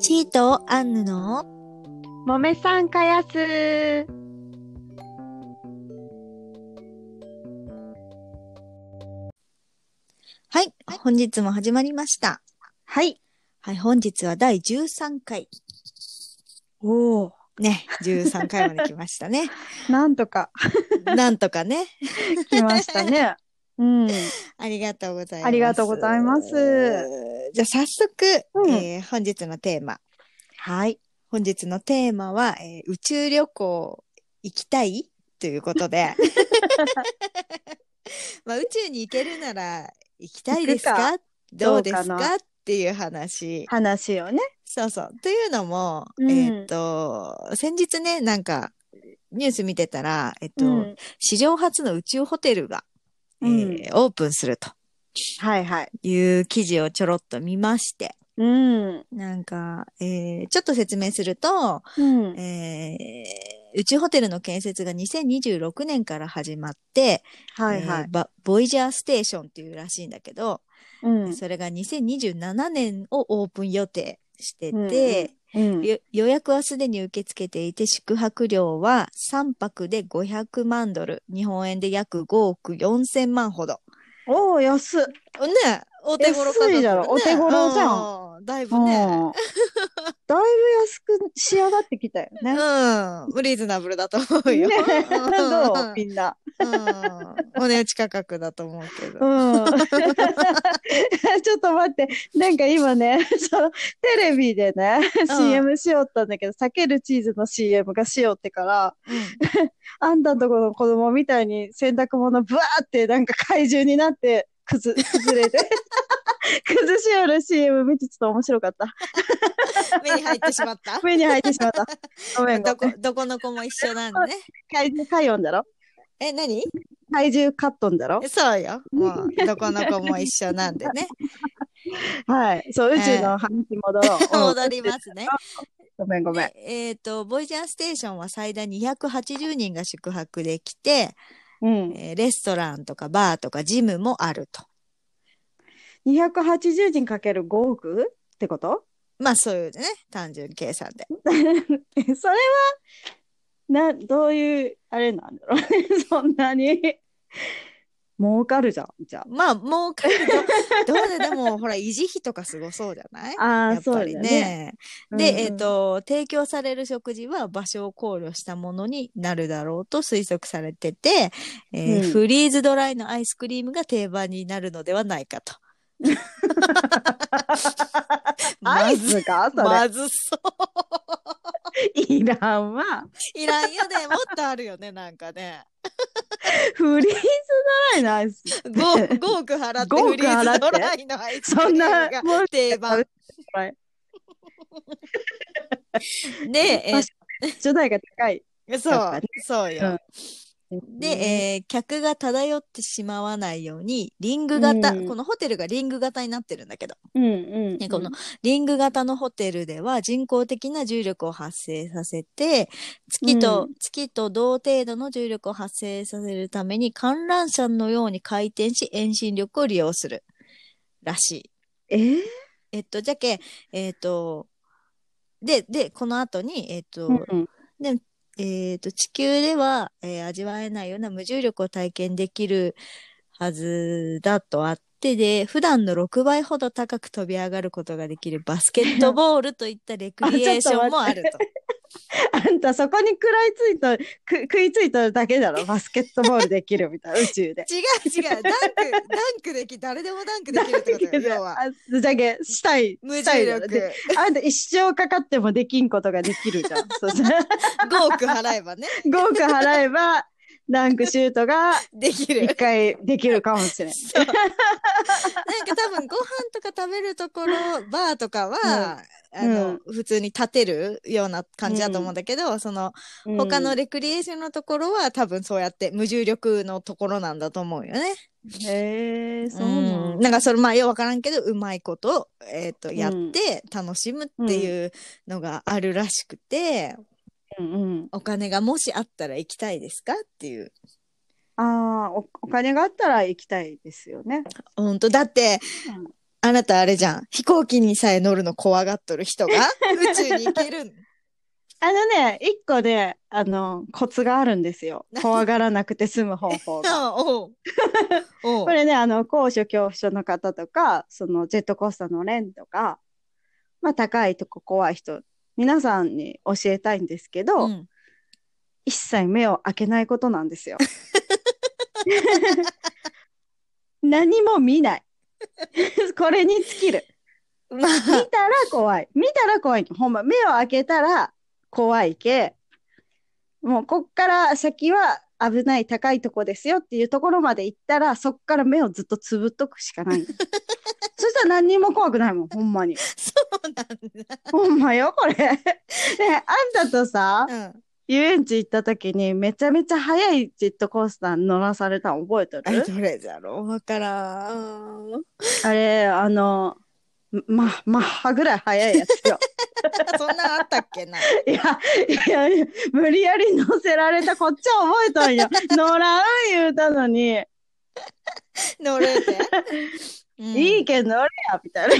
チートアンヌの？もめさんかやす。はい、本日も始まりました。はい。はい、本日は第13回。おお。ね、13回まで来ましたね。なんとか なんとかね。来ましたね。うん。ありがとうございます。ありがとうございます。じゃあ早速、うんえー本日のテーマ。はい。本日のテーマは、えー宇宙旅行行きたいということで。まあ、宇宙に行けるなら行きたいですか？どうですどうかかっていう話。話をね。そうそう。というのも、うんえっ、と、先日ね、なんか、ニュース見てたら、えっ、と、うん史上初の宇宙ホテルが、えーオープンするとはいはい。いう記事をちょろっと見まして、うん。なんか、えーちょっと説明すると、うん。えー宇宙ホテルの建設が2026年から始まって、はいはい。えーバボイジャーステーションっていうらしいんだけど、うん。それが2027年をオープン予定してて、うん。よ予約はすでに受け付けていて、宿泊料は3泊で500万ドル、日本円で約5億4千万ほど。おお、安っ。ねお手頃価格ねお手頃じゃうんだいぶうんね。だいぶ安く仕上がってきたよね。うん。リーズナブルだと思うよ。ねうんどう？みんな。うん。お値打ち価格だと思うけど。うん。ちょっと待って。なんか今ね、そのテレビでね、CM しよったんだけど、避けるチーズの CM がしよってから、あんたんとこの子供みたいに洗濯物ブワーってなんか怪獣になって、くず、崩れて。崩しよる CM 見てちょっと面白かった。目に入ってしまった。目に入ってしまった。ごめんごどこめん。、どこの子も一緒なんでね。怪獣カイオンだろ？え、何？怪獣カットンだろ？そうよ。もう、どこの子も一緒なんでね。はい。そう、宇宙の話に戻ろう。うん戻りますね。ごめんごめん。でえっ、と、ボイジャーステーションは最大280人が宿泊できて、うん。えーレストランとかバーとかジムもあると。280人かける5億ってこと？まあそういうね、単純計算で。それは、な、どういう、あれなんだろうね。そんなに。儲かるじゃん、じゃまあ、もうかるど、どうででも、ほら、維持費とかすごそうじゃない？あ。ああ、やっぱりそうだよね。ね。で、うんうんえっ、、と、提供される食事は場所を考慮したものになるだろうと推測されてて、えーうんフリーズドライのアイスクリームが定番になるのではないかと。アイスか。まずそう。いらんわ。いらんよね。もっとあるよね、なんかね。フリーズドライのアイス。5, 5億払って5億フリーズドライのアイスクそんなもん定番。は いで、え初代が高い。ーそうそうよ。で、えー客が漂ってしまわないように、リング型、うん。このホテルがリング型になってるんだけど、うんうん。ねこのリング型のホテルでは人工的な重力を発生させて、月と、うん。月と同程度の重力を発生させるために観覧車のように回転し遠心力を利用する。らしい。えー？えっと、じゃけ、えっと、で、で、この後に、えっと、うんえっと、地球では、えー味わえないような無重力を体験できるはずだとあって、で、普段の6倍ほど高く飛び上がることができるバスケットボールといったレクリエーションもあると。あんたそこに食らいついと、く食いついとるだけだろ。バスケットボールできるみたいな、宇宙で。違う違う。ダンク、ダンクでき、誰でもダンクできるってことよ、要は。あじゃけ、したい。無重力。あんた一生かかってもできんことができるじゃん。そうそう5億払えばね、5億払えば、ダンクシュートが できる一。回できるかもしれん。そう。なんか多分ご飯とか食べるところ、バーとかは、あの、普通に立てるような感じだと思うんだけど、その、他のレクリエーションのところは多分そうやって無重力のところなんだと思うよね。へえ、そううなんんなんかそれまあよくわからんけど、うまいこと、えっ、と、やって楽しむっていうのがあるらしくて、うんうん。お金がもしあったら行きたいですか？っていう。ああ、おお金があったら行きたいですよね。本当？だって、あなたあれじゃん。飛行機にさえ乗るの怖がっとる人が 宇宙に行けるん。あのね、一個で、あの、コツがあるんですよ。怖がらなくて済む方法が。これね、あの、高所恐怖症の方とか、そのジェットコースターのレンとか、まあ高いとこ怖い人、皆さんに教えたいんですけど、うん一切目を開けないことなんですよ。何も見ない。これに尽きる。ま見たら怖い。見たら怖い。ほんま、目を開けたら怖いけ。もう、こっから先は危ない高いとこですよっていうところまで行ったら、そっから目をずっとつぶっとくしかない。そしたら何にも怖くないもん、ほんまに。そうなんだ。ほんまよ、これ。ねあんたとさ、うん。遊園地行った時にめちゃめちゃ速いジェットコースター乗らされたの覚えてあれるどれだろうわからん。あれ、あの、ま、マッハぐらい速いやつよ。そんなんあったっけな？いや、いやいや、無理やり乗せられたこっちは覚えたんよ。乗らん言うたのに、乗れて？うんいいけん乗れや、みたいな。え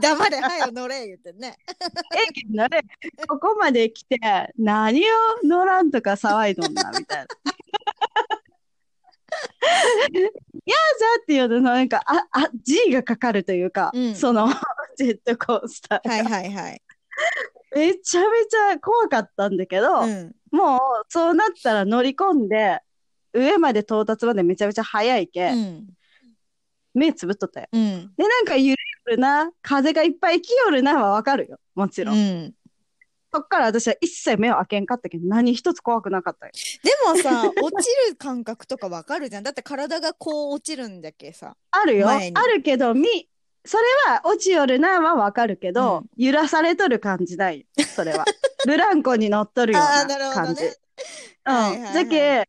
黙れ、はよ乗れ、言ってね。えけん乗れ。ここまで来て、何を乗らんとか騒いどんな、みたいな。いやじゃっていうと、なんか、あ、あ、G がかかるというか、うんその、ジェットコースターが。はいはいはい。めちゃめちゃ怖かったんだけど、うん。もう、そうなったら乗り込んで、上まで到達までめちゃめちゃ早いけ、うん。目つぶっとったよ。うん。で、なんか揺れるな、風がいっぱい来よるなはわかるよ。もちろん。うん。そっから私は一切目を開けんかったけど、何一つ怖くなかったよ。でもさ、落ちる感覚とかわかるじゃん。だって体がこう落ちるんだっけさ。あるよ。あるけど、み、それは落ちよるなはわかるけど、うん揺らされとる感じないよ。それは。ブランコに乗っとるような感じ。どね。はいはいうん。はいじゃけ、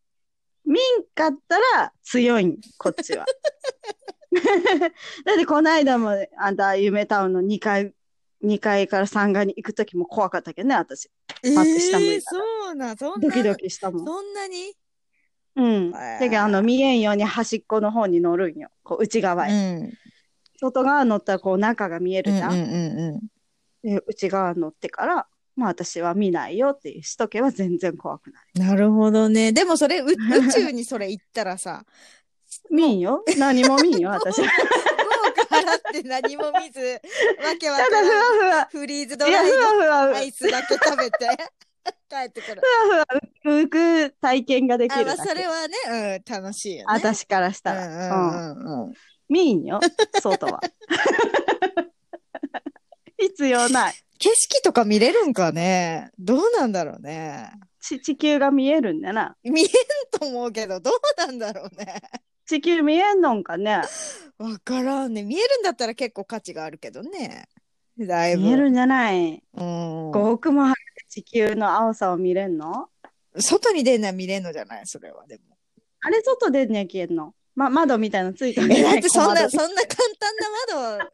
見んかったら強いん、こっちは。だってこの間も、あんた夢タウンの2階、2階から3階に行くときも怖かったけどね、私。えパッて下向いそうなん、そんな。ドキドキしたもん。そんなに？うん。だけど、あの、見えんように端っこの方に乗るんよ。こう、内側うへ。ん。外側乗ったら、こう、中が見えるじゃん。うんうんうんで、内側乗ってから、まあ私は見ないよっていうしとけば全然怖くない。うん。なるほどね。でもそれ、う 宇宙にそれ行ったらさ、見んよ何も見んよ、私。払って何も見ず、わけわかんわふわ。フリーズドライのアイスだけ食べて 帰ってくる。ふわふわ浮く体験ができあ、まあるだけ。それはね、うん、楽しいよね。私からしたうんら。うん。うんうんうん。見んよ、外は。必要ない。景色とか見れるんかね？どうなんだろうね。ち地球が見えるんだな。見えんと思うけど、どうなんだろうね。地球見えんのんかね。わからんね。見えるんだったら結構価値があるけどね。だいぶ。見えるんじゃない？うん。?5 億も入って地球の青さを見れんの？外に出んのは見れんのじゃない？それはでも。あれ外出んにゃ消えんの？ま、窓みたいなのついてるえ、だってそんな、そんな簡単な窓、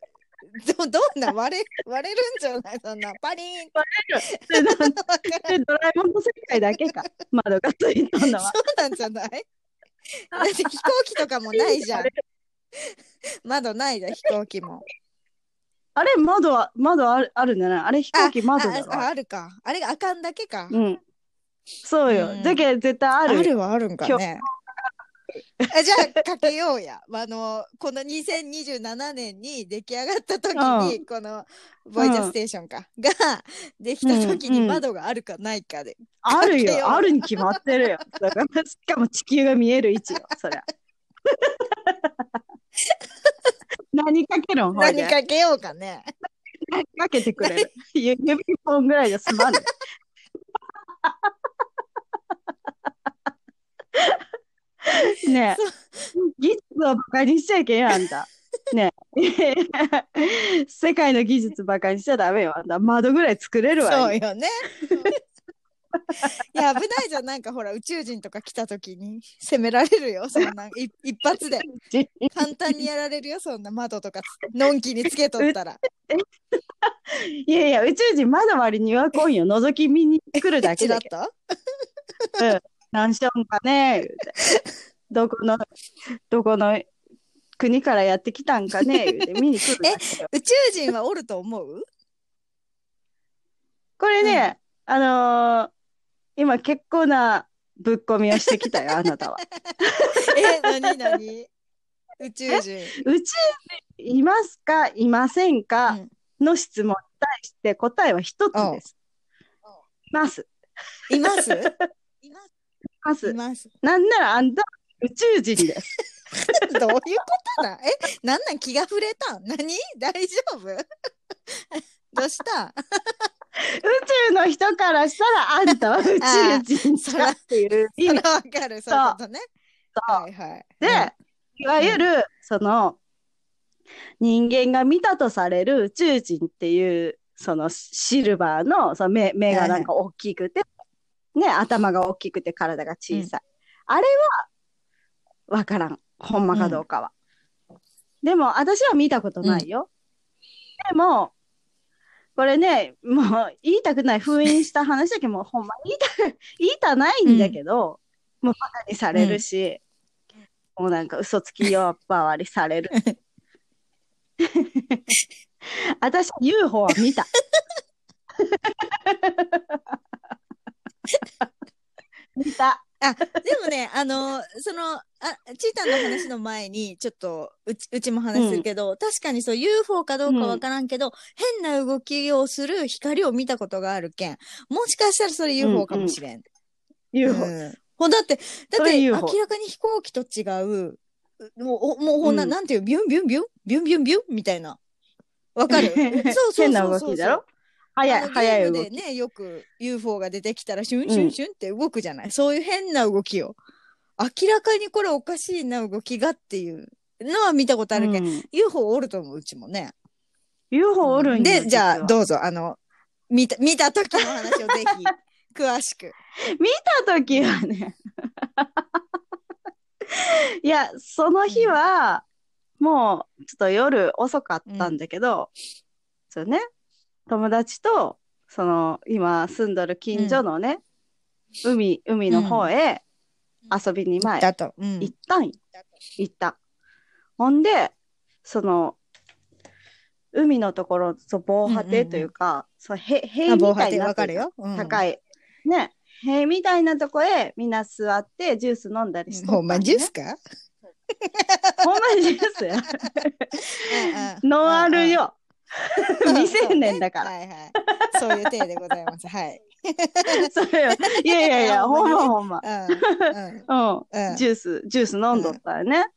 どどんな？割れ、割れるんじゃない？そんな、パリーンって。わからんドラえもんの世界だけか。窓がついたのは。そうなんじゃない？だって飛行機とかもないじゃん。窓ないじゃん、飛行機も。あれ窓は、窓あるあるんじゃない？あれ飛行機窓だああわ。あるか。あれがあかんだけか。うん。そうよ。うんだけど絶対あある。るはあるんかね。あじゃあかけようや。あのこの2027年に出来上がった時に、うこのボイジャーステーションか、ができた時に窓があるかないかで。あるかけようよ。あるに決まってるよ。だからしかも地球が見える位置よ。そりゃ。何かけるん何かけようかね。何かけてくれる。ゆ指一本ぐらいで済まんね。ねえ、技術をバカにしちゃいけんよ、あんた。ねえ、世界の技術バカにしちゃダメよ、あんた。窓ぐらい作れるわよ。そうよね。いや危ないじゃん。なんかほら宇宙人とか来た時に。攻められるよそんな。い一発で。簡単にやられるよそんな。窓とかのんきにつけとったら。いやいや、宇宙人窓割りには来んよ。覗き見に来るだけだっけとうん何しよんかね。どこの、どこの国からやってきたんかね。言うて 見に来るんだけど宇宙人はおると思う？これね、あのー今結構なぶっ込みをしてきたよ、あなたは。え、なになに宇宙人。宇宙人いますか？いませんか、うん。の質問に対して答えは一つです。います。います？ます。ます。なんならあんた宇宙人です。どういうことだえ、なんなん気が触れたん？何？大丈夫？どうした？宇宙の人からしたらあんたは宇宙人そだっていう意味。わかる、そういうことね。そうはいはい。で、いわゆる、その、人間が見たとされる宇宙人っていう、そのシルバーのその目目がなんか大きくて、ね、頭が大きくて体が小さい。あれは、わからん。ほんまかどうかは。でも、私は見たことないよ。でも、これね、もう言いたくない封印した話だけど、もうほんま言いたく、言いたないんだけど、もうバカにされるし、もうなんか嘘つきよばわりされる。私、UFO は見た。見た。あ、でもね、あの、その、あ、チータンの話の前に、ちょっと、うち、うちも話するけど、確かにそう、UFO かどうかわからんけど、変な動きをする光を見たことがあるけん。もしかしたらそれ UFO かもしれん。UFO。うんほんだって、だって、明 UFO らかに飛行機と違う、もう、おもうほんな、うんなんていう、ビュンビュンビュンビュンビュンビュンみたいな。わかる？そうそうそうそう。変な動きだろ？早い、早い動き。ゲームでね、よく UFO が出てきたら、シュンシュンシュンって動くじゃない、そういう変な動きを。明らかにこれおかしいな動きがっていうのは見たことあるけど、うん UFO おると思う、うちもね。UFO おるんよで、じゃあ、どうぞ、あの、見た、見た時の話をぜひ、詳しく。見たときはね。いや、その日は、もう、ちょっと夜遅かったんだけど、そうね、友達と、その、今住んどる近所のね、海、海の方へ遊びに前、行ったん。よ。行った。ほんで、その、海のところ、そう、防波堤というか、そう、へ、塀あ、み防波堤たいになかるよ。うん。高い。ね。塀みたいなとこへみんな座ってジュース飲んだりしとったほんまジュースか？かほんまにジュース？ノンアルよ。うん未成年だから。はいはい。そういう体でございます。はい。それよ。いやいやいや、ほんまほんま。うん。ジュース、ジュース飲んどったよね。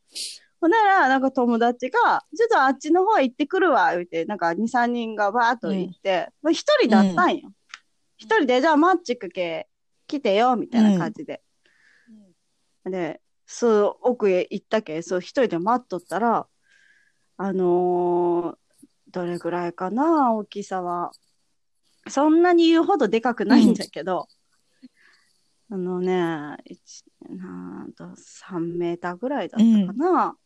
ほんなら、なんか友達が、ちょっとあっちの方行ってくるわ、言うて、なんか2、3人がバーっと行って、まあ一人だったんよ。一人で、じゃあマッチック系来てよ、みたいな感じで。で、そう、奥へ行ったけ、そう、一人で待っとったら、あのーどれぐらいかな、大きさは。そんなに言うほどでかくないんだけど、あのね、一なんと3メーターぐらいだったかな。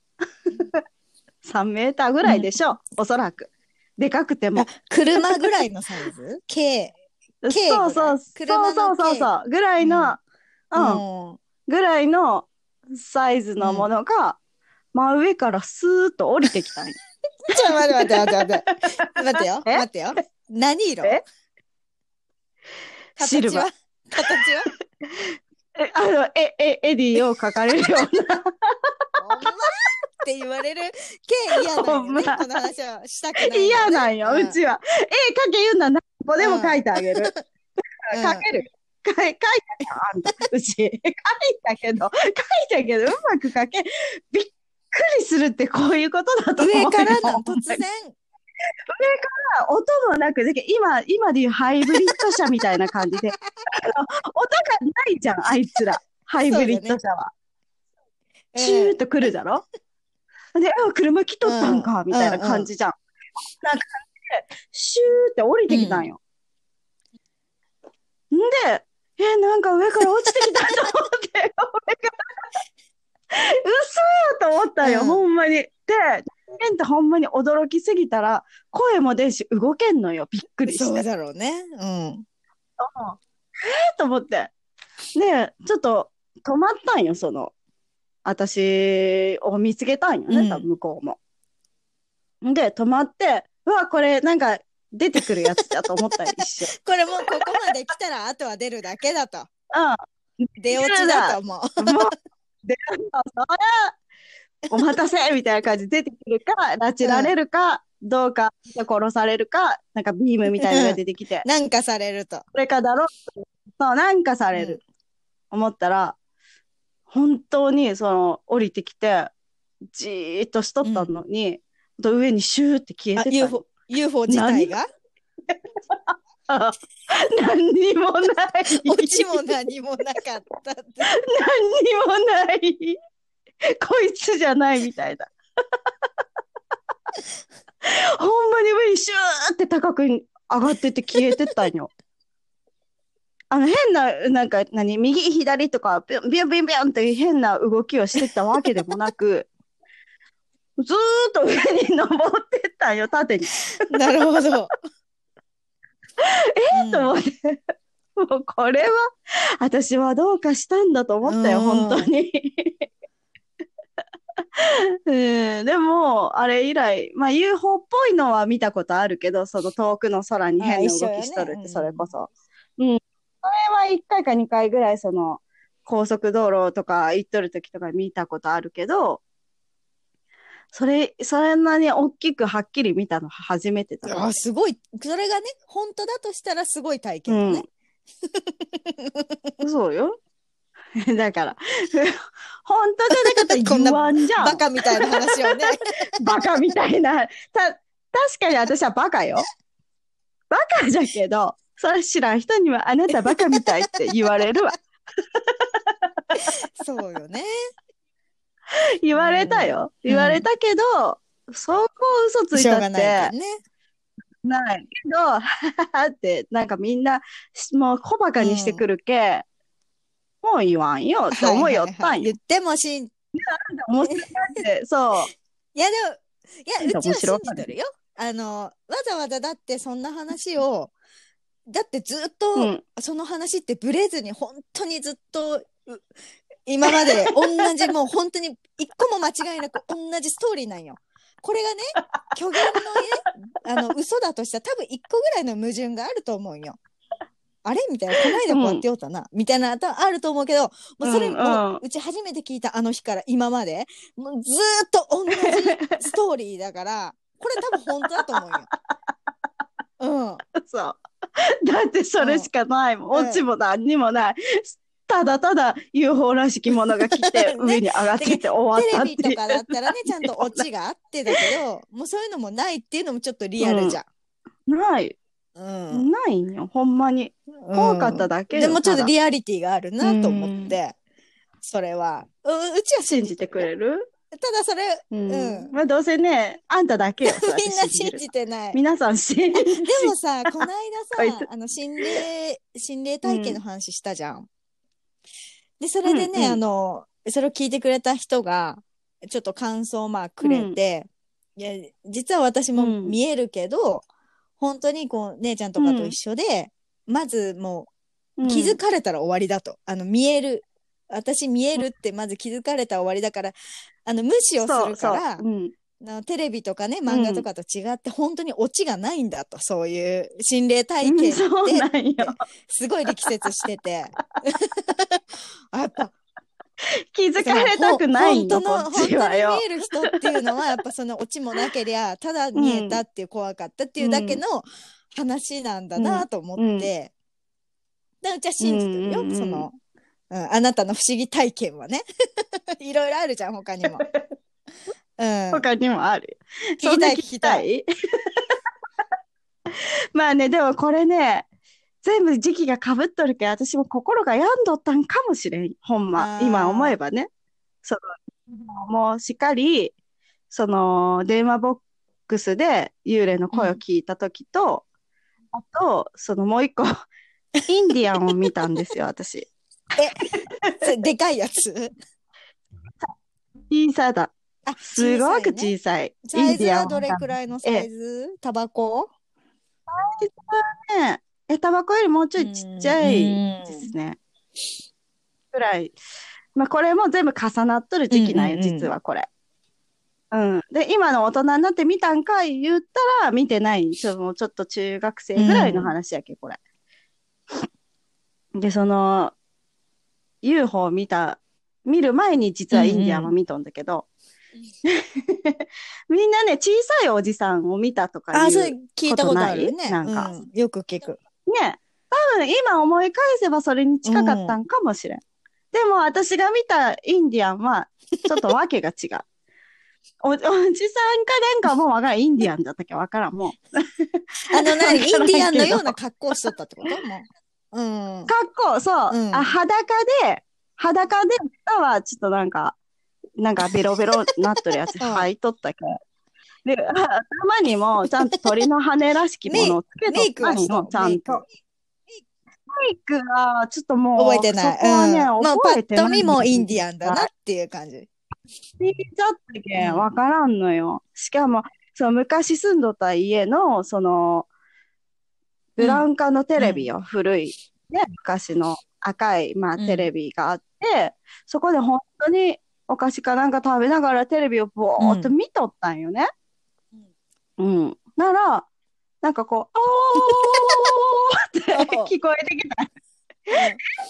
3メーターぐらいでしょ、おそらく。でかくてもあ。車ぐらいのサイズ ?K。軽そうそう、そうそうそうそう、ぐらいの、うん、うん。ぐらいのサイズのものが、真上からスーッと降りてきたんよ。ちょ、待って待って待って待って。待ってよ。え？待ってよ。何色？え？形シルバーは形は？え、あの、え、え、エディを描かれるような。ほんま？って言われるけ嫌だよね。この話はしたくないよね。嫌なんよ、うちは。絵描け言うな。ここでも描いてあげる。うん描ける。描いたよ、あんた。うち。描いたけど、描いたけど、うまく描け。びっくりするってこういうことだと思うよ。上からのほんまに突然。音もなく、だけど今、今でいうハイブリッド車みたいな感じで、あの音がないじゃん、あいつら。ハイブリッド車は。チューッと来るじゃろ？で、あ、車来とったんか、みたいな感じじゃん。なんか感じで、シューって降りてきたんよ。んで、え、なんか上から落ちてきたと思って、上から。嘘やと思ったよ、うんほんまに。で、人間ってほんまに驚きすぎたら、声も出んし、動けんのよ、びっくりして。そうだろうね。うん。えと思って。で、ちょっと止まったんよ、その、私を見つけたんよね、うん多分向こうも。で、止まって、うわ、これなんか出てくるやつだと思ったよ、一瞬。これもうここまで来たらあとは出るだけだと。うん。出落ちだと思う。もう、で、そりゃ、お待たせみたいな感じで出てくるか、拉致られるか、どうか、殺されるか、なんかビームみたいなのが出てきて、なんかされると。これかだろそう、なんかされる。思ったら、本当に、その、降りてきて、じーっとしとったのに、上にシューって消あえてたの。UFO, UFO 自体が？何にもない。落ちも何もなかった。何にもない。こいつじゃないみたいな。ほんまに上にシューって高く上がってって消えてったんよ。あの変な、なんか何、右左とかビュンビュンビュンビュンって変な動きをしてたわけでもなく、ずーっと上に登ってったんよ、縦に。なるほど。え？と思って。もうこれは、私はどうかしたんだと思ったよ、うん本当に。うん、でも、あれ以来、まあ UFO っぽいのは見たことあるけど、その遠くの空に変な動きしとるって、ねそれこそ。うん。それは1回か2回ぐらい、その、高速道路とか行っとる時とか見たことあるけど、それ、そんなに大きくはっきり見たの初めてだなあすごい。それがね、本当だとしたらすごい体験だね。そうよ。だから、本当じゃなかったら言わんじゃん。バカみたいな話をね。バカみたいな。た、確かに私はバカよ。バカじゃけど、それ知らん人にはあなたバカみたいって言われるわ。そうよね。言われたよ。うん言われたけど、そこ嘘ついたってがないけどね。ないけど、はははって、なんかみんな、もう小バカにしてくるけ、もう言わんよって思いよったんよ。言ってもしん、い面白いって、そう。やでも、いや、うちは信じてるよ。あの、わざわざだってそんな話を、だってずっと、うん。その話ってブレずに本当にずっとう今まで同じもう本当に一個も間違いなく同じストーリーなんよ。これがね虚言のねあの嘘だとしたら多分一個ぐらいの矛盾があると思うよ。あれみたいなこないだこうやってよったな、みたいな多分あると思うけどもうそれ、うんうんもううち初めて聞いたあの日から今までもうずーっと同じストーリーだからこれ多分本当だと思うよ。うん。そう。だってそれしかないもん。うんオチも何にもない。ただただ UFO らしきものが来て、ね上に上がってって終わテったっていう。レビとかだったらね、ちゃんとオチがあってだけど、もうそういうのもないっていうのもちょっとリアルじゃん。ない。うん。ないんよ。ほんまに。怖かっただけよでもちょっとリアリティがあるなと思って、それは。ううちは信じてくれる？ただそれ、うん。うんまあどうせね、あんただけよ。みんな信るじてない。皆さん信じでもさ、この間さ、あの、心霊、心霊体験の話したじゃん。で、それでね、うんうん。あの、それを聞いてくれた人が、ちょっと感想をまあくれて、いや、実は私もうん。見えるけど、本当にこう、姉ちゃんとかと一緒で、まずもう気づかれたら終わりだと。あの、見える。私見えるってまず気づかれたら終わりだから、あの、無視をするから、そうそううんあのテレビとかね、漫画とかと違って、本当にオチがないんだと、そういう心霊体験って、そうなんよ。すごい力説してて。あやっぱ、気づかれたくないんよ、ほん本当の、本当に見。える人っていうのは、やっぱそのオチもなけりゃ、ただ見えたっていう怖かったっていうだけの話なんだなと思って、でうちは信じてるよ、うんうんうんその、うん、あなたの不思議体験はね。いろいろあるじゃん、他にも。うん。他にもある。聞きたい聞きたい？まあね、でもこれね、全部時期が被っとるけど、私も心が病んどったんかもしれん。ほんま今思えばね。その、もうしっかり、その、電話ボックスで幽霊の声を聞いたときと、あと、そのもう一個、インディアンを見たんですよ、私。それでかいやつ？小さだ。あ、すごく小小さい。サイズはどれくらいのサイズ？タバコ？ねえ、タバコよりもうちょいちっちゃいですね。くらい。まあこれも全部重なっとる時期なんよ、実はこれ。うん。で、今の大人になって見たんかい言ったら見てない。ちょもうちょっと中学生ぐらいの話やけ、これ。で、その、UFO を見た、見る前に実はインディアンは見とんだけど、みんなね、小さいおじさんを見たとかあ。それ聞いたことあるね。ない？なんかうんよく聞く。ね、多分今思い返せばそれに近かったんかもしれん。でも私が見たインディアンはちょっとわけが違う。おおじさんかなんかもうわからん。インディアンだったっけわからん。もう。あの、何イわからんけどンディアンのような格好しとったってこと？もう。うん。格好、そう。うんあ、裸で、裸で、下はちょっとなんか、なんかベロベロなっとるやつうん履いとったけど。で、あ頭にもちゃんと鳥の羽らしきものをつけとったんよクはしとん、ちゃんと。メメイクは、ちょっともう、覚えてない。そこはね、うん。覚えてないと見もインディアンだなっていう感じ。聞いちゃったけうんん、わからんのよ。しかも、そう、昔住んどった家の、その、ブラウン管のテレビよ、古い、ね、昔の赤い、まあ、うんテレビがあって、そこで本当にお菓子かなんか食べながらテレビをぼーっと見とったんよね。うん。なら、なんかこう、あーって 聞こえてきた。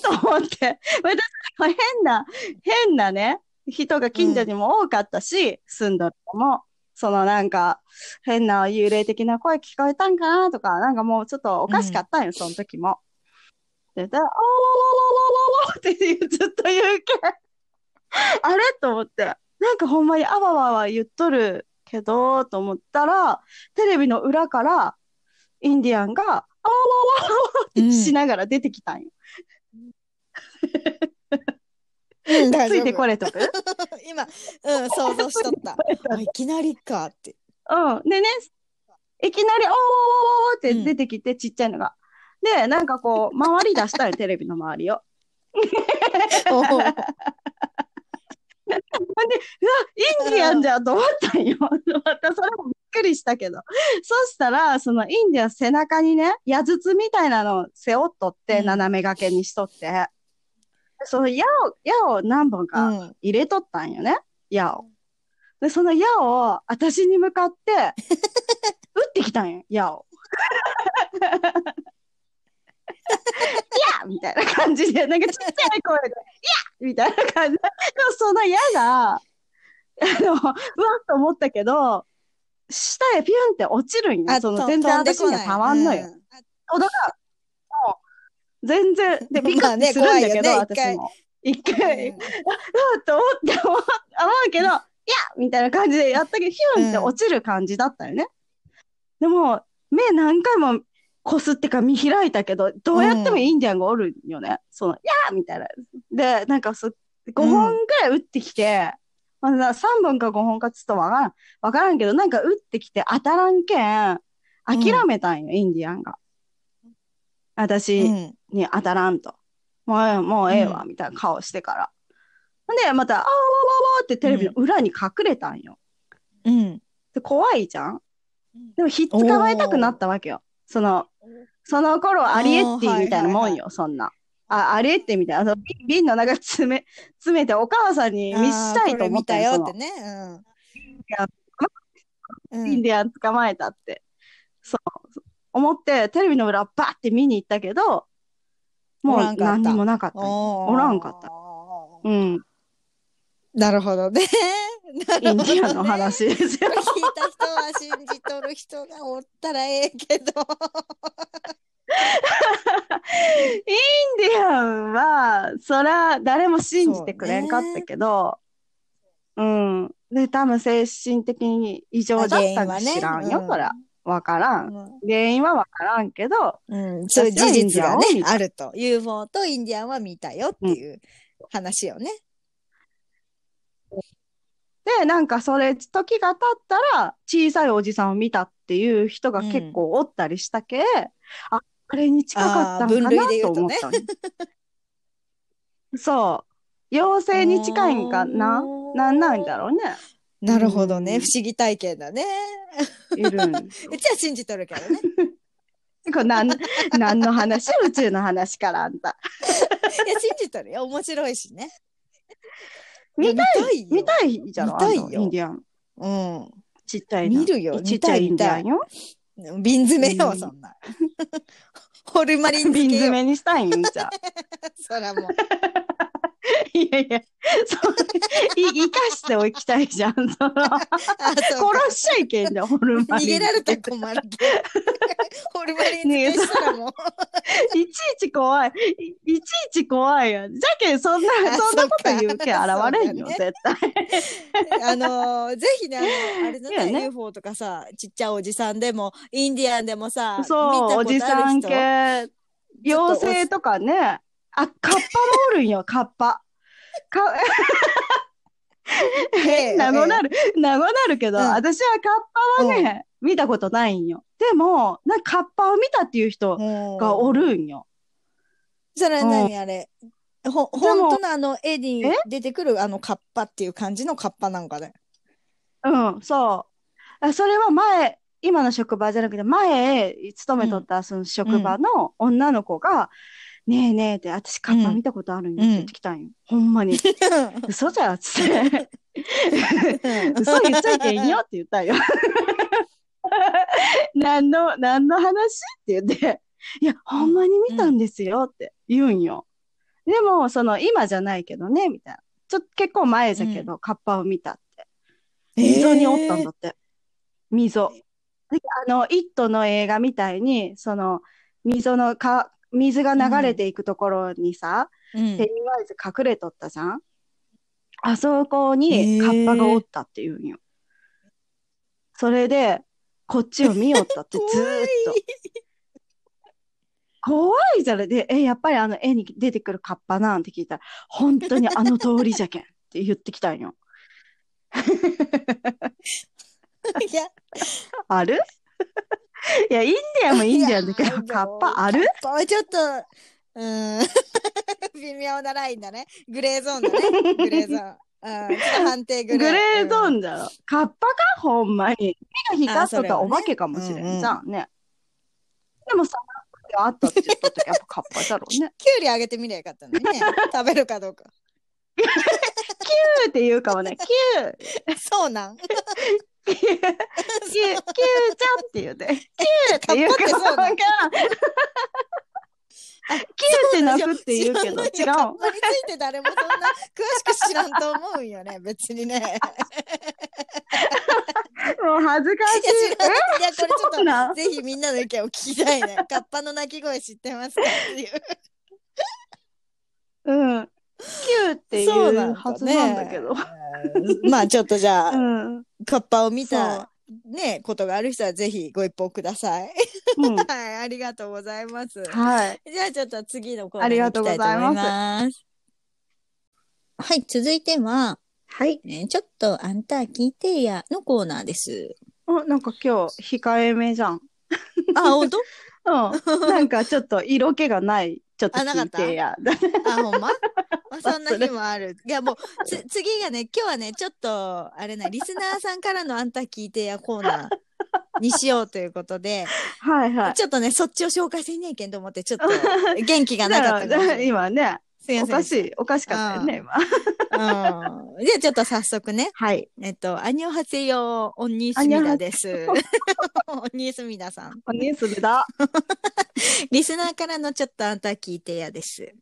と思って、私も変な、変なね、人が近所にも多かったし、住んどるのも、そのなんか、変な幽霊的な声聞こえたんかなとか、なんかもうちょっとおかしかったんよ、その時も。で、で、おーおーおーおーおーって言うずっと言うけん。あれ？と思って、なんかほんまにあわわわ言っとるけど、と思ったら、テレビの裏から、インディアンが、あわわわわってしながら出てきたんよ。うん、ついてこれとく 今、うん、想像しとった。あいきなりかって。うん。でね、いきなり、おーおーおーって出てきて、ちっちゃいのが。で、なんかこう、回り出したよ、テレビの周りを。で、うわ、インディアンじゃんと思ったんよ。またそれもびっくりしたけど。そしたら、そのインディアン背中にね、矢筒みたいなのを背負っとって、うん斜め掛けにしとって。その矢を、矢を何本かうん。入れとったんよね、矢を。で、その矢を私に向かって、撃ってきたんよ、矢を。いやみたいな感じで、なんかちっちゃい声で、いやみたいな感じで。でもその矢が、あの、うわっと思ったけど、下へピュンって落ちるんよ。あそのと全然私にはたまんのよ。うん届かん。もう、全然、で、ビ クまあねッてするんだけど、ね私も。一回、うんうわっと思って思う思うけど、いやみたいな感じでやったけど、ヒュンって落ちる感じだったよね。でも、目何回もこすってか見開いたけど、どうやってもインディアンがおるんよね。その、いやみたいな。で、なんかそ、5本ぐらい打ってきて、まあ、3本か5本かちょっとわからん。わからんけど、なんか打ってきて当たらんけん、諦めたんよ、インディアンが。私、うんに当たらんと。もうええ、もうええわ、みたいな顔してから。で、また、あーわわわわってテレビの裏に隠れたんよ。うん。で、怖いじゃんでも、ひっ捕まえたくなったわけよ。その、その頃、アリエッティみたいなもんよ、そんな。あ、アリエッティみたいな。あの瓶瓶の中に詰め、詰めてお母さんに見したいと思ったよ。これ見たよってね。うん。インディアン捕まえたって。そう。思って、テレビの裏バーって見に行ったけど、もう何にもなかったおらんかった。うん。なるほどね。なインディアンの話ですよ。聞いた人は信じとる人がおったらええけど。インディアンは、そら、誰も信じてくれんかったけど、うん。で、多分精神的に異常だったか知らんよ、うんそら。わからん。原因はわからんけど、うん、そういう事実がねあると。UFO とインディアンは見たよっていう話よね。で、なんかそれ、時が経ったら、小さいおじさんを見たっていう人が結構おったりしたけ、あ、あれに近かったんかなと思ったの。そう。妖精に近いんかな？なんなんだろうね。なるほどね。うん不思議体験だね。いる うちは信じとるけどね。これ何、何の話？宇宙の話からあんた。いや、信じとるよ。面白いしね。見たいい見たいじゃん。見たいよインディアン。うん。ちっちゃいの。見るよちっちゃいインディアンよ。瓶詰めよ、うんそんな。ホルマリン。瓶詰めにしたいんじゃん。そらもう。いやいや、そう、い、生かしておきたいじゃん。その、殺しちゃいけんだよ、ホルマリン。逃げられたら困るけど。ホルマリン漬けしたらもう。いちいち怖い。いいちいち怖いよ。じゃけん、そんな、あそんなこと言うけん現れんよ、そうか絶対。あのーぜひね、あの、あれだね、ね UFO とかさ、ちっちゃいおじさんでも、インディアンでもさ、そう、おじさん系、妖精とかね。あ、カッパもおるんよ、カッパ。か 名護なる、名護なるけど、うん。私はカッパはね、見たことないんよ。でも、なんかカッパを見たっていう人うんがおるんよ。それは何あれ、ほ、本当のあの絵に出てくるあのカッパっていう感じのカッパなんかね。うん、そう。あそれは前、今の職場じゃなくて、前、勤めとったその職場の女の子が、ねえねえって、私カッパ見たことあるんよって言ってきたんよ。ほんまに。嘘じゃっつって。嘘言っちゃいけんよって言ったんよ。何の、何の話って言って、いや、ほんまに見たんですよって言うんよ。でも、その、今じゃないけどね、みたいな。ちょっと結構前じゃけど、カッパを見たって。溝におったんだって。溝。であの、イットの映画みたいに、その、溝のか、水が流れていくところにさ、うんペニーワイズ隠れとったじゃん？あそこにカッパがおったって言うんよ。それで、こっちを見よったって ずーっと。怖いじゃん。で、え、やっぱりあの絵に出てくるカッパなんて聞いたら、本当にあの通りじゃけんって言ってきたんよ。いや、ある？いや、インディアンもインディアンだけど、カッパある？カッパはちょっと、うーん、微妙なラインだね。グレーゾーンだね。グレーゾーン。うん、判定グレー。グレーゾーン。ンだろ。カッパかほんまに。目が光っとったらお化けかもしれあそれはねんじゃんね。でもさ、あったって言ったけど、やっぱカッパだろうね。キュウリあげてみりゃよかったのにね。食べるかどうか。キューって言うかもね。キューそうなん。キュー、キュー、ちゃんって言うて。キューって言うかカッパってそうなのら。キューって鳴くって言うけど、違知らんよカッう。パについて誰もそんな詳しく知らんと思うんよね。別にね。もう恥ずかしい。いや、これちょっと、ぜひみんなの意見を聞きたいね。カッパの鳴き声知ってますかっていう。うん。キューっていそうはずなんだけど。うんまあちょっとじゃあ、うん。カッパを見たね、ことがある人はぜひご一報ください。うん。はい、ありがとうございます。はい。じゃあちょっと次のコーナーに行きたと思います。はい、続いては、はい。ね、ちょっとあんた聞いてやのコーナーです。あ、なんか今日控えめじゃん。あ、本当？うん。なんかちょっと色気がない。ちょっと聞いてや。あ、ほんま、まあ、そんな日もある。いや、もう、つ、次がね、今日はね、ちょっと、あれな、リスナーさんからのあんた聞いてやコーナーにしようということで、はいはい。ちょっとね、そっちを紹介せんねえけんと思って、ちょっと 元気がなかった今ね、すいません。おかしい、おかしかったよね、今。うん。じゃあちょっと早速ね。はい。えっと、アニョハセヨオンニースミダです。オンニースミダさん。おニュースだ。リスナーからのちょっとあんた聞いてやです。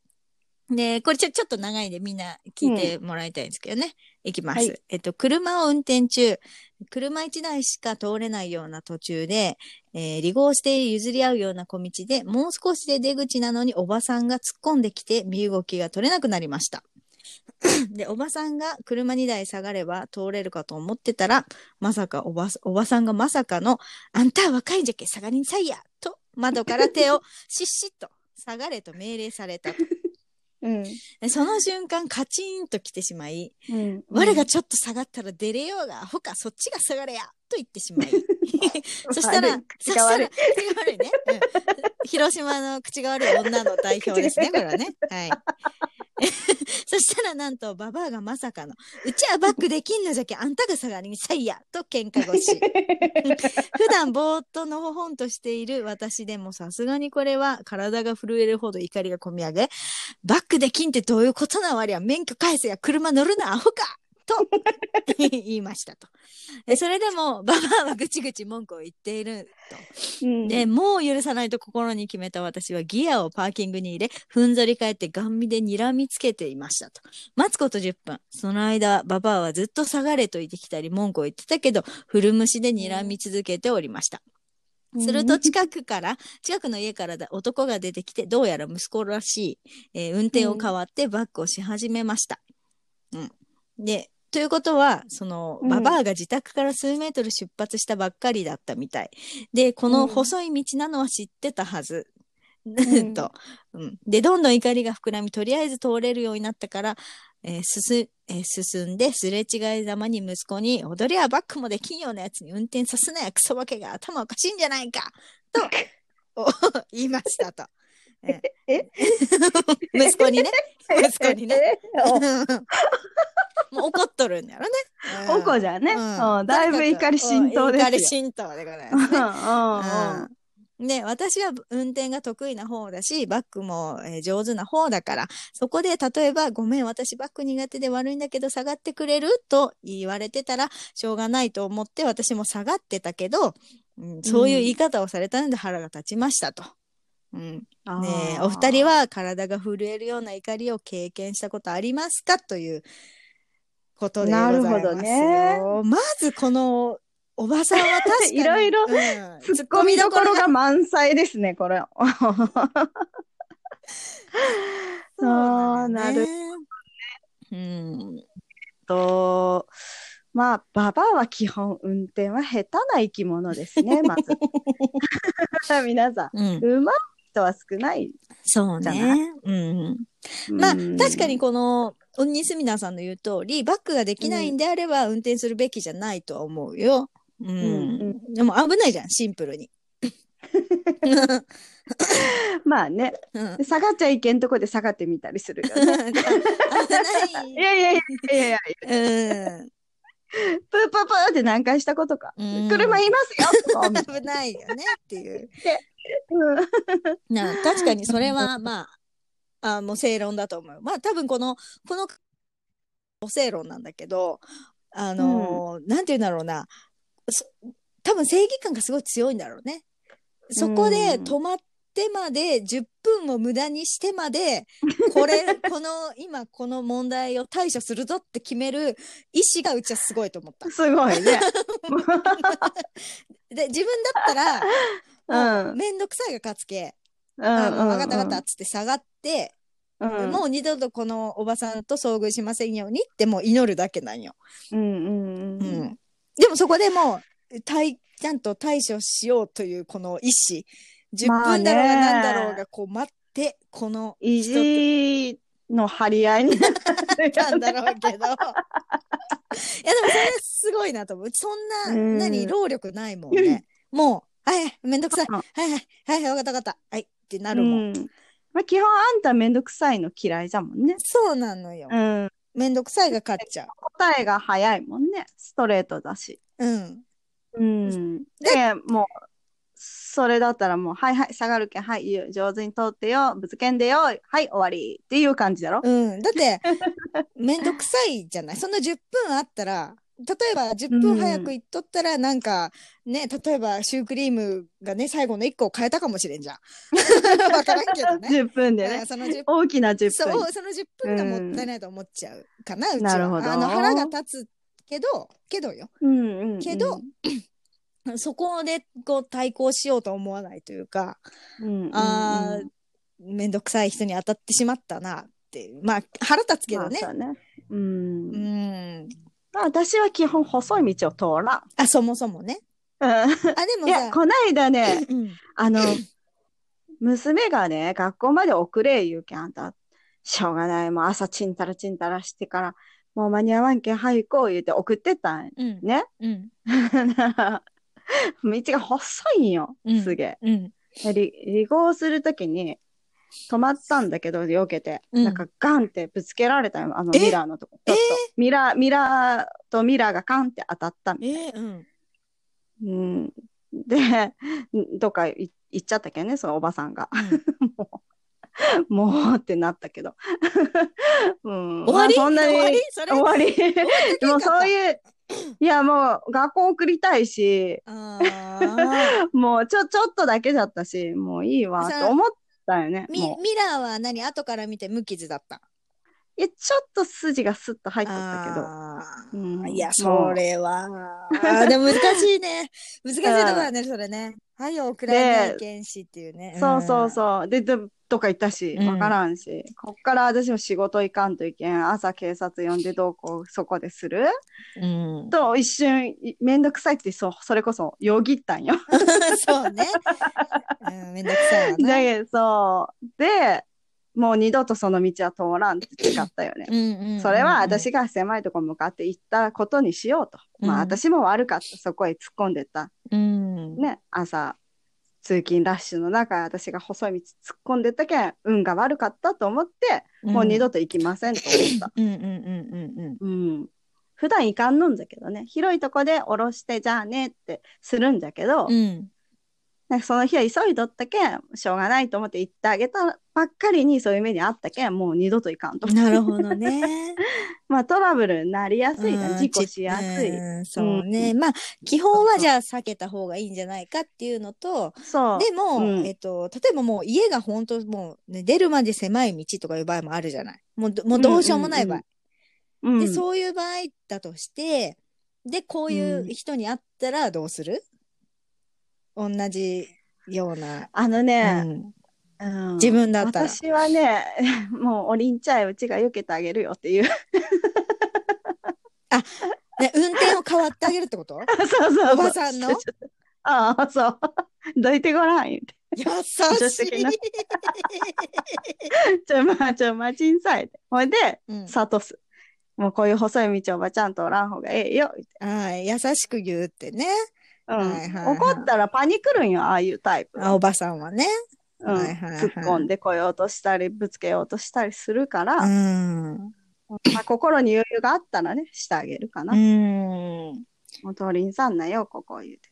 で、これちょ、ちょっと長いんでみんな聞いてもらいたいんですけどね。いきます。はいえっと、車を運転中、車一台しか通れないような途中で、えー離合して譲り合うような小道で、もう少しで出口なのにおばさんが突っ込んできて身動きが取れなくなりました。で、おばさんが車2台下がれば通れるかと思ってたら、まさかおば、おばさんがまさかの、あんた若いんじゃけ下がりんさいやと、窓から手をしっしっと下がれと命令されたと。うん。でその瞬間カチーンと来てしまい、うん。我がちょっと下がったら出れようが、ほかそっちが下がれやと言ってしまい。そしたら、そしたら、口が悪い口が悪いね。うん広島の口が悪い女の代表ですね、これはね。はい。そしたらなんとババアがまさかの「うちはバックできんのじゃけあんたが下がりにさいや」と喧嘩腰。普段ぼーっとのほほんとしている私でもさすがにこれは体が震えるほど怒りがこみ上げバックできんってどういうことなわりゃ免許返せや車乗るなアホかと 言いましたと。それでも、ババアはぐちぐち文句を言っていると。うん、で、もう許さないと心に決めた私はギアをパーキングに入れ、ふんぞり返ってガン見で睨みつけていましたと。待つこと10分。その間、ババアはずっと下がれと言ってきたり文句を言ってたけど、古虫で睨み続けておりました。すると近くから、近くの家から男が出てきて、どうやら息子らしい、えー、運転を代わってバックをし始めました。うん。で、ということは、その、ババアが自宅から数メートル出発したばっかりだったみたい。で、この細い道なのは知ってたはず。うん、と、うん。で、どんどん怒りが膨らみ、とりあえず通れるようになったから、えー、進、えー、進んで、すれ違いざまに息子に、踊りはバックもできんようなやつに運転さすなや、クソわけが頭おかしいんじゃないかと、言いましたと。え息子にね。息子にね。もう怒っとるんだろね。おこじゃね。うん、だいぶ怒り浸透ですよ。怒り浸透でございますね。で、私は運転が得意な方だし、バックも、えー、上手な方だから、そこで例えば、ごめん、私バック苦手で悪いんだけど下がってくれると言われてたら、しょうがないと思って私も下がってたけど、うん、そういう言い方をされたので腹が立ちましたと。うん、ねお二人は体が震えるような怒りを経験したことありますか？ということでございますよ。なるほどね。まずこのおばさんは確かに。いろいろ、突っ込みどころが満載ですね、これ。そう、なる。うん。と、まあ、ババアは基本運転は下手な生き物ですね、まず。皆さん、うん、まい人は少ないそうね。うん。まあ、確かにこの、オニスミナさんの言う通り、バックができないんであれば運転するべきじゃないとは思うよ。うん。うんうん、でも危ないじゃん、シンプルに。まあね、うん、下がっちゃいけんとこで下がってみたりするよね。いやいやいやいやいや。うん。プープープーって何回したことか。うん、車いますよ 危ないよねっていう。な確かにそれはまあ、あもう正論だと思う。まあ多分この、この、正論なんだけど、あのー、うん、なんて言うんだろうな、多分正義感がすごい強いんだろうね。そこで止まってまで、10分も無駄にしてまで、これ、この、今この問題を対処するぞって決める意志がうちはすごいと思った。すごいね。で、自分だったら、もうめんどくさいが勝つけ、うん、あの、わかったわかったっつって下がって、うん、もう二度とこのおばさんと遭遇しませんようにってもう祈るだけなんよ。うんうんうん。うん、でもそこでもう、対、ちゃんと対処しようというこの意志、10分だろうが何だろうがこう待って、この意地の張り合いになったんだろうけど。いやでもそれすごいなと思う。そんな、何、労力ないもんね。もう、はい、めんどくさい。はいはい、はい、わかったわかった。はい、ってなるもん。んまあ、基本あんためんどくさいの嫌いだもんね。そうなのよ。うん。めんどくさいが勝っちゃう。答えが早いもんね。ストレートだし。うん。うん。で、もう、それだったらもう、はいはい、下がるけん、はい、上手に通ってよ、ぶつけんでよ、はい、終わりっていう感じだろうん。だって、めんどくさいじゃない？その10分あったら、例えば10分早く行っとったら、なんか、ね、例えばシュークリームがね、最後の1個を変えたかもしれんじゃん。わからんけどね。10分でね。その10大きな10分。そう、その10分がもったいないと思っちゃうかな、うちは。なるほど。あの、腹が立つけど、けどよ。うんうんうん、けど、そこでこう対抗しようと思わないというか、うんうんうん、ああ、めんどくさい人に当たってしまったなっていう。まあ、腹立つけどね。まあ、ねうん。うんまあ、私は基本細い道を通らん。あ、そもそもね。うん。あ、でもいや、こないだね、うん、あの、娘がね、学校まで遅れ言うけん、あんた、しょうがない、もう朝ちんたらちんたらしてから、もう間に合わんけん、はい行こう言うて送ってたん、うん、ね。うん。道が細いんよ、すげえ。うん。離合するときに、止まったんだけど、避けて。うんなんかガンってぶつけられたよ。あのえ？ミラーのとこ。ちょっと。ミラー、ミラーとミラーがガンって当たったみえー、うん。うん。で、どっかい行っちゃったけどね、そのおばさんが。もう、もうってなったけど。うん、終わり？まあそんなに終わり？それ？終わり。りもうそういう、いやもう学校送りたいし、あーもうちょ、ちょっとだけだったし、もういいわって思ったよね。ミミラーは何？後から見て無傷だったいや、ちょっと筋がスッと入っとったけど。うんいや、それは。あーでも難しいね。難しいとこだね、それね。はいよ、送らないけんしっていうね。そうそうそう。で、でとか言ったし、うんわからんし、こっから私も仕事行かんといけん。朝警察呼んでどうこうそこでする？うん。うん、と一瞬いめんどくさいってそうそれこそよぎったんよ。そうね。うん、めんどくさいわ だな。けどそうでもう二度とその道は通らんって誓ったよね。うんうんうんうんそれは私が狭いとこ向かって行ったことにしようと。まあうん私も悪かった。そこへ突っ込んでった。うん。ね、朝、通勤ラッシュの中、私が細い道突っ込んでったけん、運が悪かったと思って、もう二度と行きませんと思った。うんうんうんうんうん。普段行かんのんじゃけどね、広いとこで降ろして、じゃあねってするんじゃけど、うん。うん。なんかその日は急いどったけん、しょうがないと思って行ってあげたばっかりにそういう目にあったけん、もう二度と行かんと。なるほどね。まあトラブルになりやすいな、うん事故しやすい。うんそうね。まあ、基本はじゃあ避けた方がいいんじゃないかっていうのと、そう。でも、うんえっと、例えばもう家が本当もう、ね、出るまで狭い道とかいう場合もあるじゃない。もうど、もうどうしようもない場合。うん、で、そういう場合だとして、で、こういう人に会ったらどうする、同じような。あのうね、ん、うん自分だったら。私はね、もうおりんちゃいうちが避けてあげるよっていう。ね、運転を変わってあげるってこと？そうそうそう。おばさんの？ああ、そう。どいてごらん言うて。優助しい。ちょ、まあ、ちょ、まあ、小さいで。ほいで、うん、諭す。もうこういう細い道おばちゃんとおらん方がええよ。言うてはい、優しく言うってね。うんはいはいはい怒ったらパニクるんよ、ああいうタイプは。あおばさんはね。うんはいはいはい突っ込んでこようとしたり、ぶつけようとしたりするから、うん。まあ、心に余裕があったらね、してあげるかな。うん。もう通りんさんなよ、ここ言うて。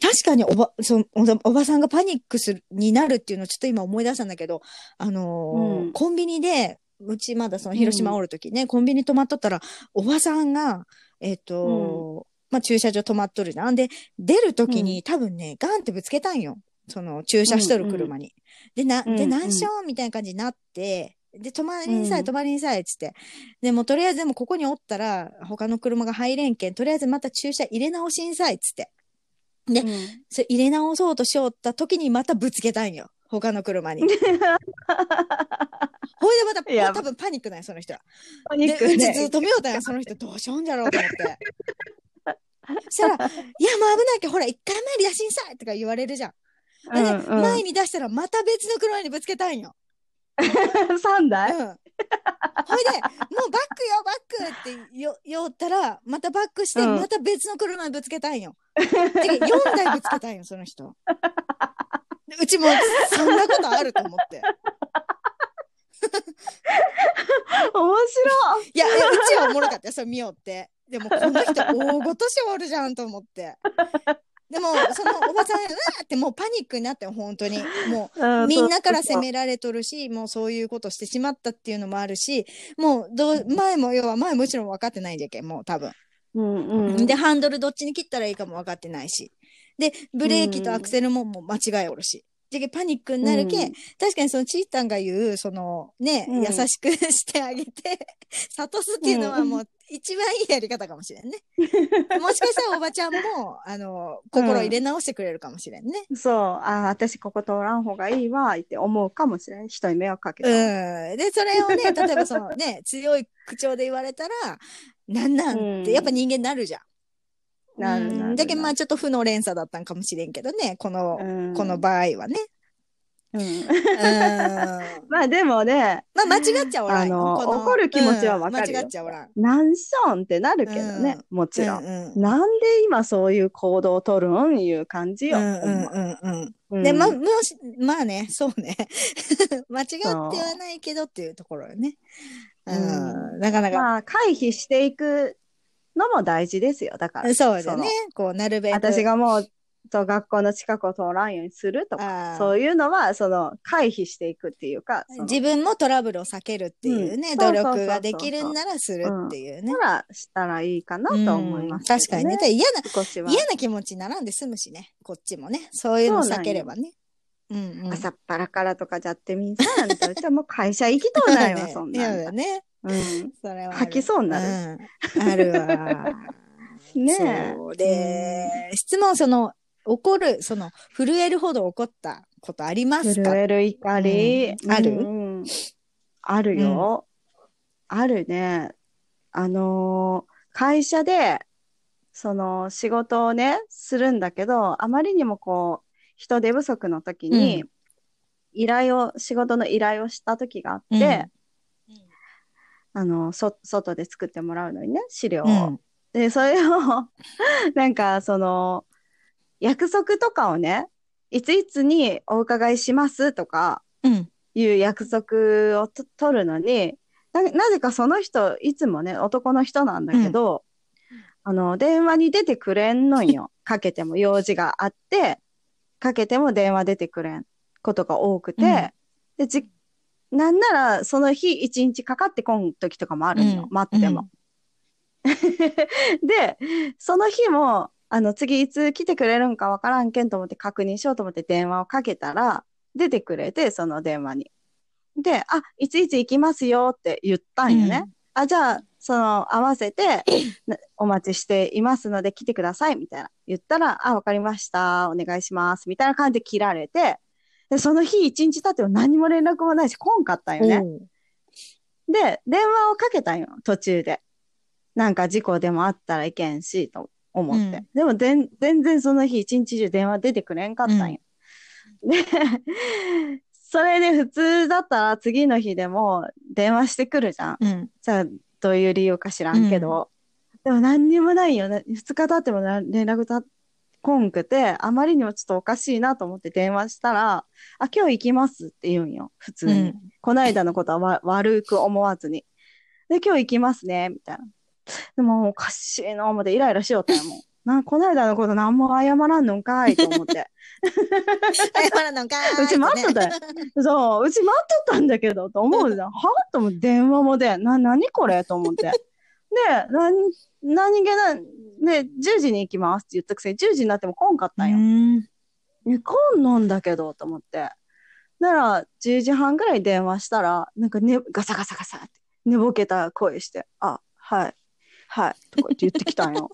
確かにおば、そうおばさんがパニックする、になるっていうのをちょっと今思い出したんだけど、あのーうんコンビニで、うちまだその広島おるときね、コンビニ泊まっとったら、おばさんが、えっ、と、まあ駐車場止まっとるじゃん。で、出るときに、多分ね、ガンってぶつけたんよ。その駐車しとる車に。で、な、で、うんうん何しようみたいな感じになって、で、止まりんさい、うん止まりんさい、つって。でも、とりあえずでもここにおったら、他の車が入れんけん、とりあえずまた駐車入れ直しんさい、つって。でうんそれ入れ直そうとしよった時にまたぶつけたんよ。他の車に。ほいでまた、多分パニックなんよ、その人は。パで、ニックねうちずっと見ようたんよ、その人。どうしようんじゃろうと思って。そしたら、いや、もう危ないけど、ほら、一回前に出しんさいとか言われるじゃん。で、うんうん前に出したらまた別の車にぶつけたんよ。3うん。台ほいで、もうバックよ、バックってよ言おったら、またバックして、うんまた別の車にぶつけたんよ。てか4台ぶつけたんよ、その人。でうちもそんなことあると思って。面白いいや、いやうちはおもろかったよ、それ見よって。でも、この人大ごとしおるじゃんと思って。でも、そのおばさん、うわーってもうパニックになって、本当に。も う、みんなから責められとるし、もうそういうことしてしまったっていうのもあるし、もうどう、前も、要は前もちろん分かってないんじゃけん、もう多分。うんうん。で、ハンドルどっちに切ったらいいかも分かってないし。で、ブレーキとアクセルももう間違えおるし。じゃけパニックになるけ、うん確かにそのチータンが言う、そのね、うん優しくしてあげて、諭すっていうのはもう一番いいやり方かもしれんね。もしかしたらおばちゃんも、あの、心入れ直してくれるかもしれんね。そう、あ私ここ通らん方がいいわ、って思うかもしれん。人に迷惑かけうた。ん。で、それをね、例えばそのね、強い口調で言われたら、なんなんって、うんやっぱ人間なるじゃん。なるなるだけどまあちょっと負の連鎖だったんかもしれんけどね、この、うんこの場合はね。うん。うん。まあでもね、まあ間違っちゃおらん怒る気持ちはわかるようん間違っちゃおらん。なんしょんってなるけどね、もちろん。うんうんなんで今そういう行動を取るんいう感じよ。うんうんうんうんで、ま、もし、まあね、そうね。間違ってはないけどっていうところよね。うん。なかなか、まあ、回避していくのも大事ですよ。だから。そうだね。こう、なるべく。私がもう、と学校の近くを通らんようにするとか、そういうのは、その、回避していくっていうか、自分もトラブルを避けるっていうね、うん努力ができるんならするっていうねな。らしたらいいかなと思います確かにね。で嫌な。嫌な気持ちにならんで済むしね。こっちもね。そういうの避ければね。うんうん。朝っぱらからとかじゃってみんさんと、じゃもう会社行きとうないわ、ね そん嫌なん。だね。うん。それはある。吐きそうになるうん。あるわ。ねえ。そうで、質問、その、怒る、その、震えるほど怒ったことありますか？震える怒り、うんある？うんあるよ。あるね。あのー会社で、その仕事をね、するんだけど、あまりにもこう、人手不足の時に、依頼を、仕事の依頼をした時があって、あの、そ、外で作ってもらうのにね、資料を。うん。で、それを、なんか、その、約束とかをね、いついつにお伺いしますとかうん。いう約束をと取るのに、な、なぜかその人、いつもね、男の人なんだけど、あの、電話に出てくれんのんよ。かけても用事があって、かけても電話出てくれんことが多くて、うんで、じ、なんならその日一日かかってこん時とかもあるんよ。うん待っても。で、その日も、あの、次いつ来てくれるんかわからんけんと思って確認しようと思って電話をかけたら、出てくれて、その電話に。で、あ、いついつ行きますよって言ったんよね。あ、じゃあ、その、合わせて、なお待ちしていますので来てください、みたいな。言ったら、あ、わかりました。お願いします。みたいな感じで切られて、で、その日一日経っても何も連絡もないし、来んかったんよね。おうで、電話をかけたんよ、途中で。なんか事故でもあったらいけんし、と思って。うんでも全然その日一日中電話出てくれんかったんよ。で、それで普通だったら次の日でも電話してくるじゃん。うん。じゃあ、どういう理由か知らんけど。でも何にもないよね。二日経ってもな連絡たこんくて、あまりにもちょっとおかしいなと思って電話したら、あ、今日行きますって言うんよ。普通に。うん。この間のことはわ悪く思わずに。で、今日行きますね、みたいな。でも、おかしいな、思ってイライラしよったよ、もう。な、この間のこと何も謝らんのんかい、と思って。謝らんのかーい うち待っとったよね。そう、うち待っとったんだけど、と思うじゃん。はと思って電話もで、な、何これと思って。で、何、何気ない、で、10時に行きますって言ったくせに、10時になっても来んかったんよ。うんね、来んのんだけど、と思って。なら、10時半ぐらい電話したら、なんかね、ガサガサガサって、寝ぼけた声して、あ、はい、はい、とかって言ってきたんよ。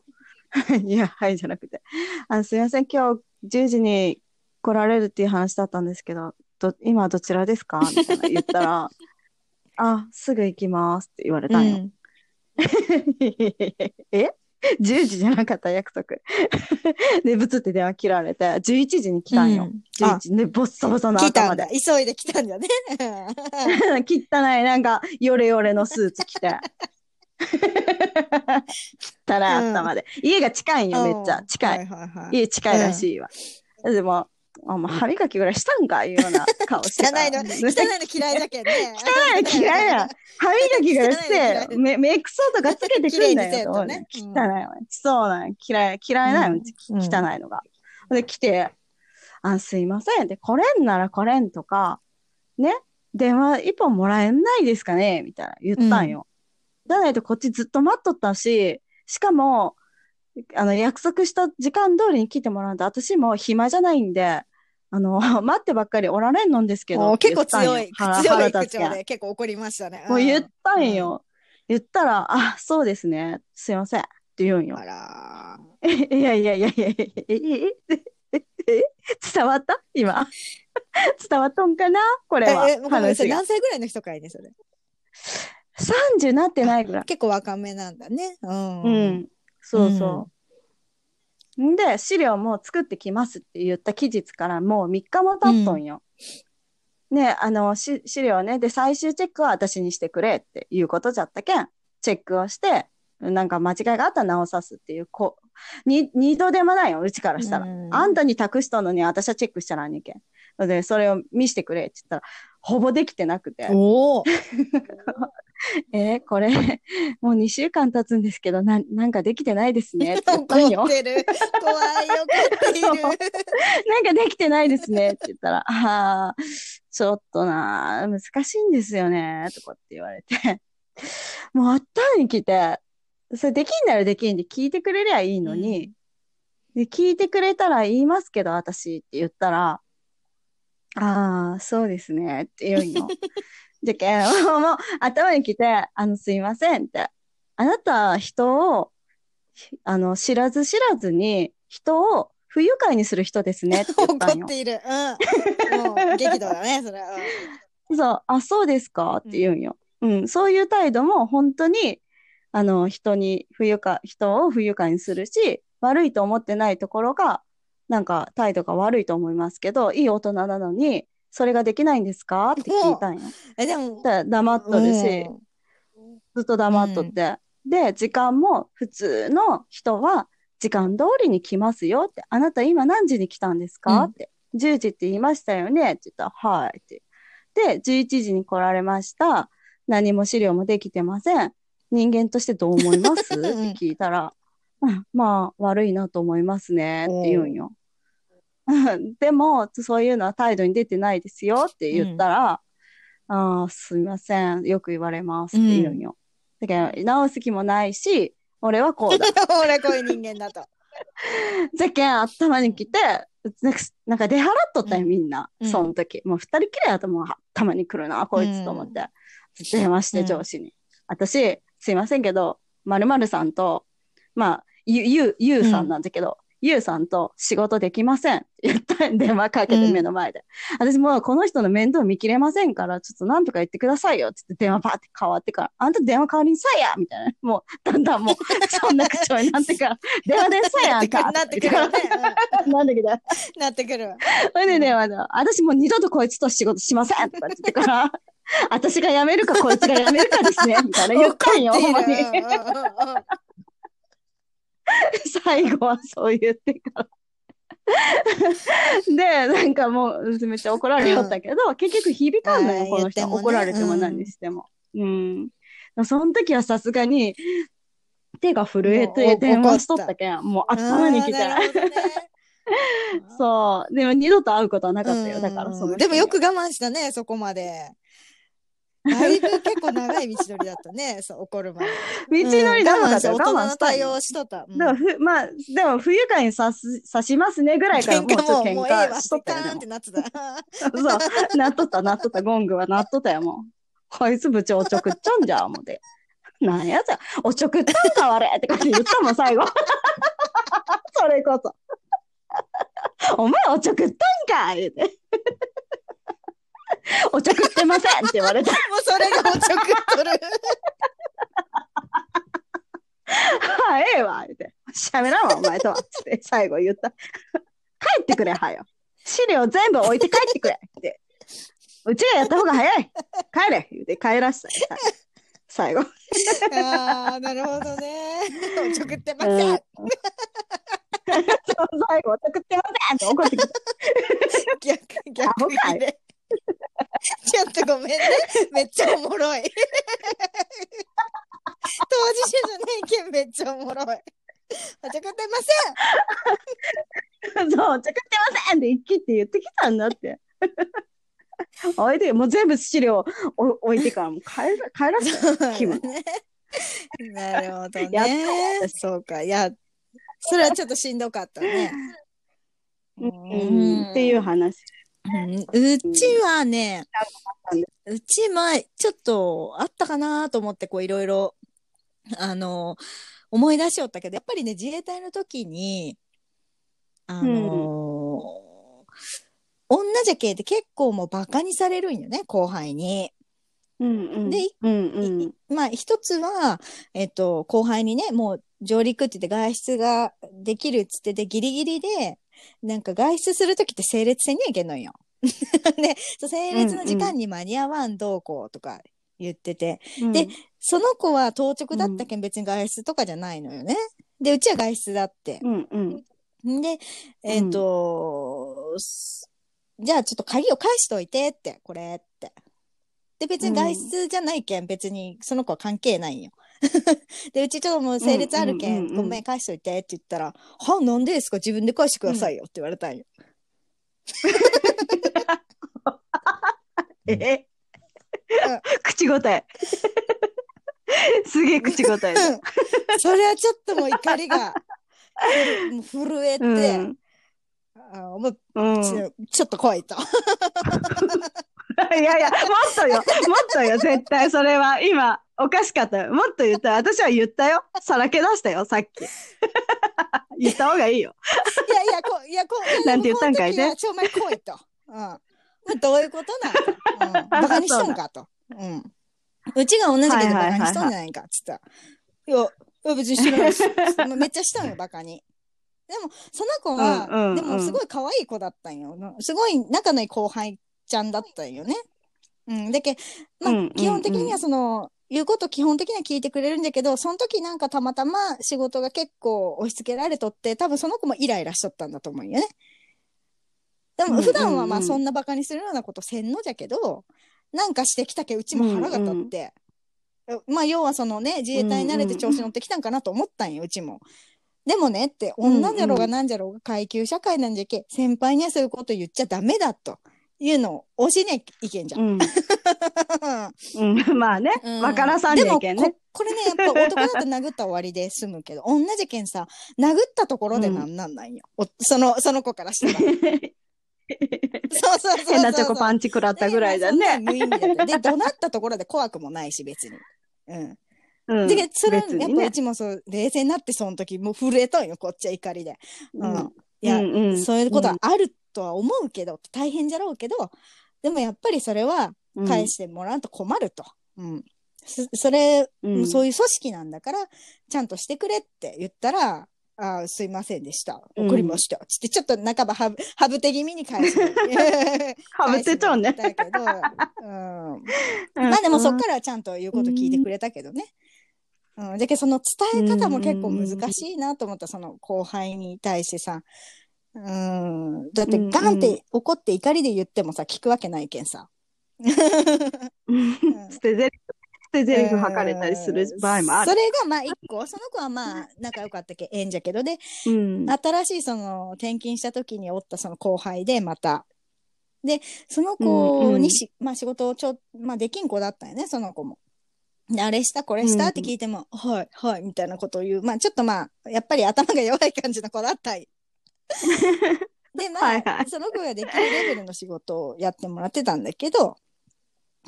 いや、はいじゃなくて。あすいません、今日10時に来られるっていう話だったんですけど、ど今どちらですか？みたいな言ったら、あ、すぐ行きますって言われたんよ。うん え ?10 時じゃなかった？約束。で、ブツって電話切られて、11時に来たんよ。うんあ11時で、ボッサボサの。頭で。急いで来たんだね。汚い、なんか、ヨレヨレのスーツ着て。汚い頭で。家が近いんよ、めっちゃ。近い。はいはいはい。家近いらしいわ。でも、あもう歯磨きぐらいしたんかいうような顔してた。汚いの、汚いの嫌いだけどね。汚いの嫌いや。歯磨きぐらいして、いメメイクソとかつけてくんだよとね。汚いわ。そうなん嫌い、嫌いなうんうち、汚いのが。で、来て、あ、すいません。で、来れんなら来れんとか、ね、電話一本もらえないですかね？みたいな言ったんよ。じゃないとこっちずっと待っとったし、しかも、あの、約束した時間通りに来てもらうと、私も暇じゃないんで、あの、待ってばっかりおられんのんですけど結構。強い、強い口調で結構怒りましたね。もう言っんたんよ。言ったら、あ、そうですね。すいません。って言うんよあ。ら いやいやいやいやいやいやええええ伝わった今。伝わっとんかなこれはえ、え。何歳ぐらいの人かいね、それ。30なってないぐらい。結構若めなんだね。うん。うん。そうそう。んで、資料も作ってきますって言った期日からもう3日も経っとんよ。ね、あの、し資料ね、で、最終チェックは私にしてくれっていうことじゃったけん、チェックをして、なんか間違いがあったら直さすっていう、こう、に、二度でもないよ、うちからしたら。あんたに託したのに私はチェックしちゃらんにけん。で、それを見してくれって言ったら、ほぼできてなくて。お えー、これ、もう2週間経つんですけど、な、なんかできてないですね。怒ってる。怖い、怒っている。なんかできてないですね。って言ったら、ああ、ちょっとな、難しいんですよね。とかって言われて。もうあったに来て、それできんならできんで聞いてくれりゃいいのに、うん、で聞いてくれたら言いますけど、私って言ったら、ああ、そうですね。って言うの。じゃけん、もう頭に来て、あの、すいませんって。あなた、人を、あの、知らず知らずに、人を不愉快にする人ですねって言ったんよ。怒っている。うん。もう、激怒だね、それは。そう、あ、そうですかって言うんよ。うん、うん、そういう態度も本当に、あの、人に不愉快、人を不愉快にするし、悪いと思ってないところが、なんか態度が悪いと思いますけど、いい大人なのに、それができないんですか？って聞いたんや。え、でも。黙っとるし、ずっと黙っとって。うん、で、時間も普通の人は時間通りに来ますよって。あなた今何時に来たんですか、うん、って。10時って言いましたよね？って言ったら、はいって。で、11時に来られました。何も資料もできてません。人間としてどう思います？って聞いたら、まあ、悪いなと思いますねって言うんよ。でも、そういうのは態度に出てないですよって言ったら、うん、あすみません、よく言われますって言うんよ。うん、だけど、直す気もないし、俺はこうだ。俺はこういう人間だと。じゃけん、頭に来て、なんか出払っとったよ、みんな。うん、その時。もう二人きりやともう頭に来るな、こいつと思って。電話して上司に。私、すいませんけど、まるまるさんと、まあ、ゆ、ゆ、ゆうさんなんだけど、ゆうさんと仕事できませんって 言ったん電話かけて目の前で。うん、私もうこの人の面倒見きれませんから、ちょっとなんとか言ってくださいよって言って電話パーって変わってから、あんた電話代わりにさやみたいな。もう、だんだんもう、そんな口調になってから、電話でさやんかなってくる、ね。なんだけど。なってくる。それで電話で、私もう二度とこいつと仕事しませんとか言ってから、私が辞めるかこいつが辞めるかですね、みたいな言ったんよ、ほんまに。最後はそう言ってからで、なんかもう、めっちゃ怒られよったけど、うん、結局響かんのよ、この人、ね。怒られても何にしても。うん。その時はさすがに、手が震えて電話しとったけん、もう頭に来て。そう。でも二度と会うことはなかったよ。だからその。でもよく我慢したね、そこまで。だいぶ結構長い道のりだったね、そう怒るまで。道のり長かったよ、我慢した。対応しとった。うん、ふ、まあ、でも不愉快にさす、さしますねぐらいからもうちょっと喧嘩しとったよ。ってなってた。そう、なっとった、なっとった、ゴングはなっとったよ、もう。こいつ部長おちょくっちゃうんじゃん、思って。なんやつや、おちょくったんか、あれって感じ言ったもん、最後。それこそ。お前おちょくったんか言うて。お茶食ってませんって言われた。もうそれがお茶食っとる。は あ、ええわ、言って。しゃべらんわ、お前とは。つって最後言った。帰ってくれ、はよ。資料全部置いて帰ってくれ。って。うちがやった方が早い。帰れ。言うて帰らせた。最後。ああ、なるほどね。お茶食ってません。うん、最後、お茶食ってませんって怒ってきた。逆、逆に ちょっとごめんね。めっちゃおもろい。当事者じゃないけんめっちゃおもろい。お茶食ってませんそう、お茶食ってませんって一気って言ってきたんだって。おいで、もう全部資料置いてからもう帰ら帰らせた気分。なるほどね。そうか。いや、それはちょっとしんどかったね。うん、っていう話。うちはね、うち前、ちょっとあったかなと思って、こういろいろ、あの、思い出しよったけど、やっぱりね、自衛隊の時に、あの、うん、女じゃけって結構もうバカにされるん。よね、後輩に。うん。うん、で、うん。うん、まあ一つは、えっと、後輩にね、もう上陸って言って外出ができるっつってて、ギリギリで、なんか外出するときって整列線にはいけんのよ。で、整列の時間に間に合わんどうこうとか言ってて、うんで、その子は当直だったけん別に外出とかじゃないのよね。で、うちは外出だって。うんうん。んで、えっ、と、すじゃあちょっと鍵を返しといてって、これって。で、別に外出じゃないけん、別にその子は関係ないんよ。で、うちちょっともう整列あるけん、ごめん返しといてって言ったら、は、なんでですか？自分で返してくださいよって言われたんよ。え？口答え。すげえ口答えだ。それはちょっともう怒りが、もう震えて、うん。あもううん。ちょちょっと来いと。いやいや、もっとよ。もっとよ、絶対それは。今、おかしかったよ。もっと言った。私は言ったよ。さらけ出したよ、さっき。言った方がいいよ。いやいや、こいやこいやなんて言ったんかいねちょ、お前来いと。うん。まあ、どういうことなんと。うん。バカにしとんかと。うん。うちが同じけどバカにしとんじゃないかっつったら。いや、いや別にしてないし。めっちゃしたんよ、バカに。でも、その子は、うんうんうんでもすごい可愛い子だったんよ。すごい仲のいい後輩ちゃんだったんよね。うん。だけ、まあ、うんうんうん基本的にはその、言うこと基本的には聞いてくれるんだけど、その時なんかたまたま仕事が結構押し付けられとって、多分その子もイライラしとったんだと思うよね。でも普段はまあうんうんうんそんなバカにするようなことせんのじゃけど、なんかしてきたけうちも腹が立って。まあ要はそのね、自衛隊に慣れて調子乗ってきたんかなと思ったんよ、うちも。でもねって、うんうん女じゃろうがなんじゃろうが階級社会なんじゃけ、先輩にはそういうこと言っちゃダメだというのを教えねいけんじゃん。うん。うん。まあね。うんわからさんじゃいけんねでもこ。これね、やっぱ男だと殴ったら終わりで済むけど、女じゃけんさ、殴ったところでなんなんなんよ。おその、その子からしたら。そうそうそうそう。変なチョコパンチ食らったぐらいだね。無意味だで、怒鳴ったところで怖くもないし、別に。うん。うん。で、それ、やっぱうちもそう、冷静になって、その時、もう震えとんよ、こっちは怒りで。うん。うんいや、うんうんそういうことはあるとは思うけど、大変じゃろうけど、でもやっぱりそれはうん返してもらうと困ると。うん。そそれ、うんそういう組織なんだから、ちゃんとしてくれって言ったら、あーすいませんでした。うん怒りました。つって、ちょっと半ばはぶ、はぶて気味に返す。はぶってちゃうね。返してもらったけど、うん。まあでもそっからはちゃんと言うこと聞いてくれたけどね。うん。だけどその伝え方も結構難しいなと思った、その後輩に対してさ。うん。だってガンって怒って怒りで言ってもさ、聞くわけないけんさ。う ん捨て台詞、捨て台詞吐かれたりする場合もある。それがまあ一個、その子はまあ仲良かったけええんじゃけど、で、うん。新しいその転勤した時におったその後輩でまた。で、その子にし、まあ仕事をちょ、まあできん子だったよね、その子も。であれしたこれしたって聞いても、はい、はい、みたいなことを言う。まあちょっとまあ、やっぱり頭が弱い感じの子だったい。で、まあ、はいはいその子ができるレベルの仕事をやってもらってたんだけど、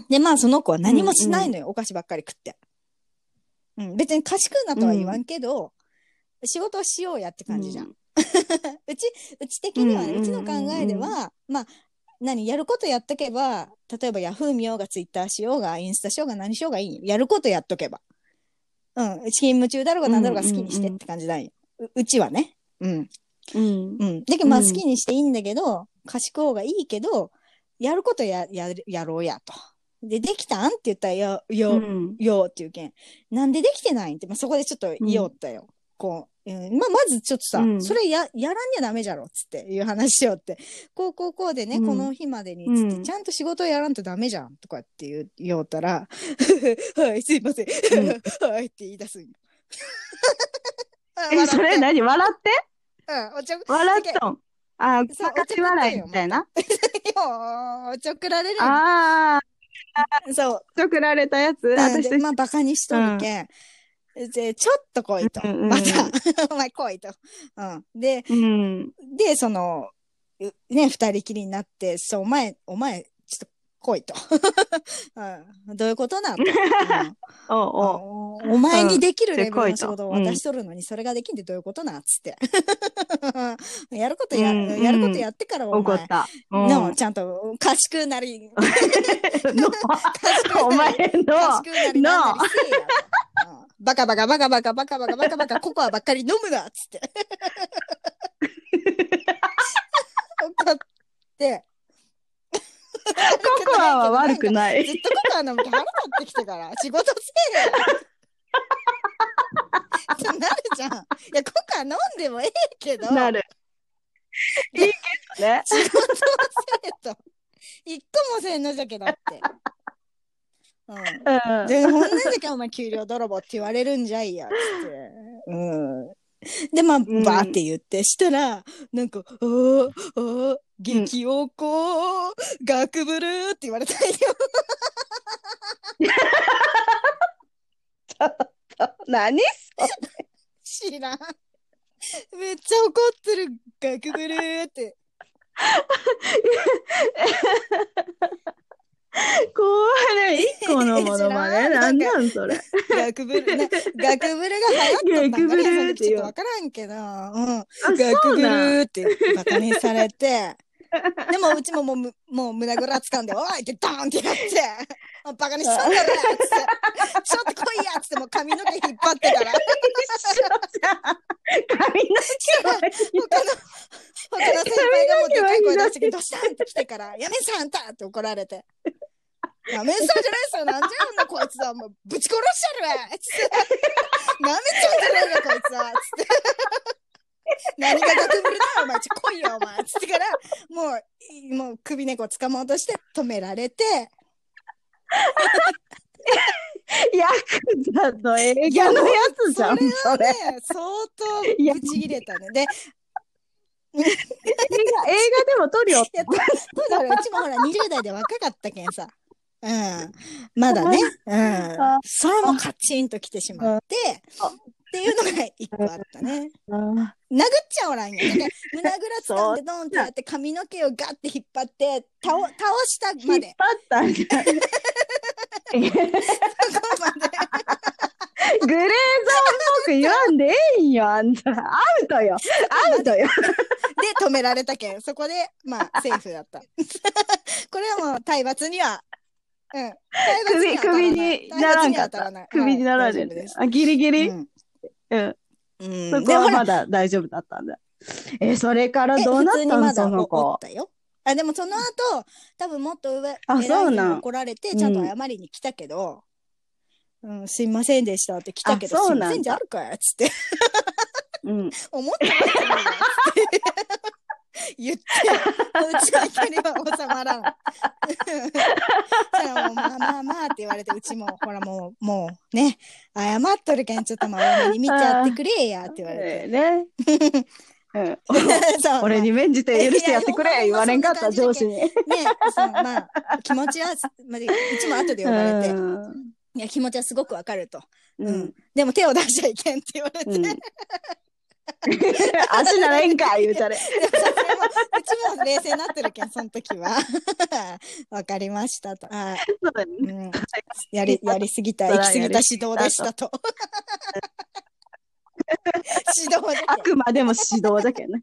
で、まあその子は何もしないのよ、お菓子ばっかり食って。うん、別に賢くなとは言わんけど、仕事をしようやって感じじゃん。う ち、うち的にはね、うんうちの考えでは、まあ、何、やることやっとけば、例えばヤフー見ようが、ツイッターしようが、インスタしようが、何しようがいいんよやることやっとけば。うん。勤務中だろうが何だろうが好きにしてって感じなんよ。ううちはね。うん。うん。うん。だけどまあうん好きにしていいんだけど、賢い方がいいけど、やることや、やる、やろうやと。で、できたんって言ったら、よ、よ、うんよって言うけん。なんでできてないんって、まあ、そこでちょっと言おったよ。こう、うん、まあ、まずちょっとさ、うんそれや、やらんにゃダメじゃろ、つっていう話しようって。こう、こう、こうでね、うんこの日までに、つって、うんちゃんと仕事やらんとダメじゃん、とかって言う、言おったら、はい、すいません。はいって言い出すんよ。え、それ何？笑って？うん、おちょ、笑っとん。あ、そうかかち笑いみたいな。よおちょくられるああ、そう。ちょくられたやつ？うん私で、まあ、バカにしとるけん。で、ちょっと来いと。また、お前来いと。うん。で、うん。で、その、うね、二人きりになって、そう、お前、お前、来いと。うん、どういうことなんと、おうん。お前にできるレベルの仕事を渡しとるのに、それができんってどういうことなんつって。やることや、やることやってからお前。怒っ、た。うん。の、ちゃんと賢くなり、お前の、賢くなりなんなりバカバカバカバカバカバカバカバカココアばっかり飲むなっつって。怒って。くない。ずっとココア飲む気腹立ってきてから、仕事せえよ。なるじゃん。いや、ココア飲んでもええけど、なる。いいけどね。仕事をせえと。一個もせんのじゃけだって。うん。うん。で、ほんなんじゃけお前給料泥棒って言われるんじゃいや、つって。うん。で、まあ、んバーって言って、したら、なんか、おー、おー、激おこ、学ブルーって言われたんよ。何知らん。めっちゃ怒ってる、学ブルーって。怖いね。一個のものまね。知らなんんなんそれ？学ブル、ね、学ブルが流行ったんか学ブルーねって言うちょっとわからんけど、うん。あ、学そうブルなん。ーってバカにされて、でもうちももうむ、もう胸ぐら掴んで、おいってドーンってやって、あバカにしだろっつって、ちょっと来いやっつってもう髪の毛引っ張ってから、髪の毛は他の、他の先輩がもうでかい声出してどうしたんって来てから、やめんさあんたって怒られて。やめんさじゃないっすよ、なんじゃあんなこいつは、もうぶち殺してやるわつって。なめちゃうんじゃないよ、こいつはつって。何が学ぶるだよ、お前。ちょ、来いよ、お前。つってから、もう、もう首猫掴もうとして止められて、ヤクザの映画のやつじゃん、それ。ね、相当ブチ切れたね。で、映画、映画でも撮るよ。いや、そううちもほら、20代で若かったけんさ。うん。まだね。うんあ。それもカチンと来てしまって、あっていうのが一個あったね。うん殴っちゃおらんよ。だから胸ぐら掴んでドンってやって髪の毛をガッて引っ張って倒倒した引っ張っまで。た。そこまで。グレーゾーンっぽく言わんでええんよ、あんた。アウトよ。アウトよ。で止められたけん。そこで、まあ、セーフだった。これはもう体罰には、首、首にならんかった。首にならんです。あ、ギリギリ。うんうん。うんそこはまだ大丈夫だったんだ。え、それからえどうなったのその子。あ、でもその後、多分もっと上、あそうなん怒られて、ちゃんと謝りに来たけど、うん、すいませんでしたって来たけど、すいませんじゃあるかよ、つって。うん。思ってました。言って、うちの怒りは収まらん。そしたらもうまあまあまあって言われて、うちも、ほらもう、もうね、謝っとるけん、ちょっとまあに見ちゃってくれやって言われて。ええね。うん。俺に免じて許してやってくれ言われんかった、上司に。ね、そうまあ、気持ちは、まあ、うちも後で呼ばれて、うんいや、気持ちはすごくわかると。ううんん。でも手を出しちゃいけんって言われて、うん。足ならえんか言うたれ。うちも冷静になってるけん、その時は。わかりましたと。あそうだねうん、やり、やりすぎた、行き過ぎた指導でしたと。指導であくまでも指導だけどね。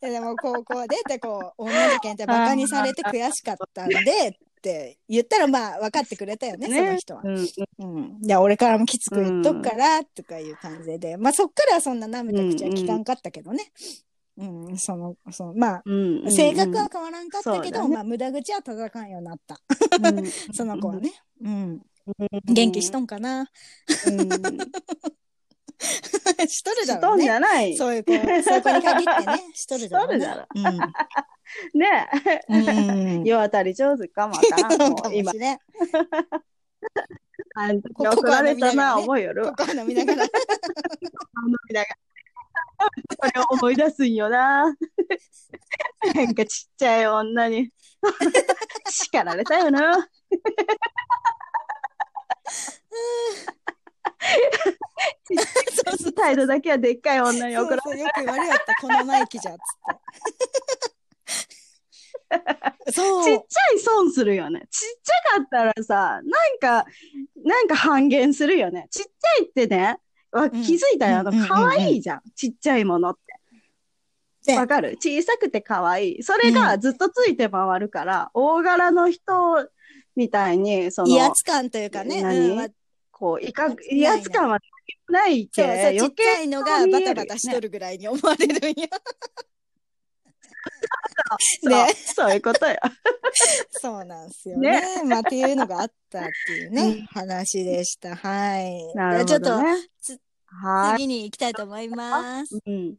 でも高校でってこう女の子ってバカにされて悔しかったんでって言ったらまあ分かってくれたよねその人は。うんうん、いや俺からもきつく言っとくからとかいう感じで、まあそっからはそんな舐めた口は聞かんかったけどね。うん、そのそのまあうんうん性格は変わらんかったけど、ねまあ無駄口は叩かんようになった。うん その子はね。うん。元気しとんかな。うん しとるだしとんじろうね。ゃない。そういう子、そういう子に限ってね、しとるだろうねしとるうねん。うん。世渡り上手かもわからん。もかう今もし、れん。あん時 怒られたな、覚えよるわ。ここ飲みながら。飲みながらこれを思い出すんよな。なんかちっちゃい女に叱られたよな。そうそう態度だけはでっかい女に怒らそうそうよく言われよった、このマイキじゃっつって。そう。ちっちゃい損するよね。ちっちゃかったらさ、なんか、なんか半減するよね。ちっちゃいってね、わん気づいたよ。あのうんうんうんうん可愛いじゃん。ちっちゃいものって。でわかる？小さくて可愛い。それがずっとついて回るから、大柄の人みたいに、その、威圧感というかね。何？うんまあこう、いか、威圧感はないけそうそう、ちっ余ちゃ計いのがバタバタしとるぐらいに思われるんよ。そうねそういうことよ。そうなんですよね。まあ、っていうのがあったっていうね、うん話でした。はい。なるちょっとほどね。つは次に行きたいと思います。い。うん。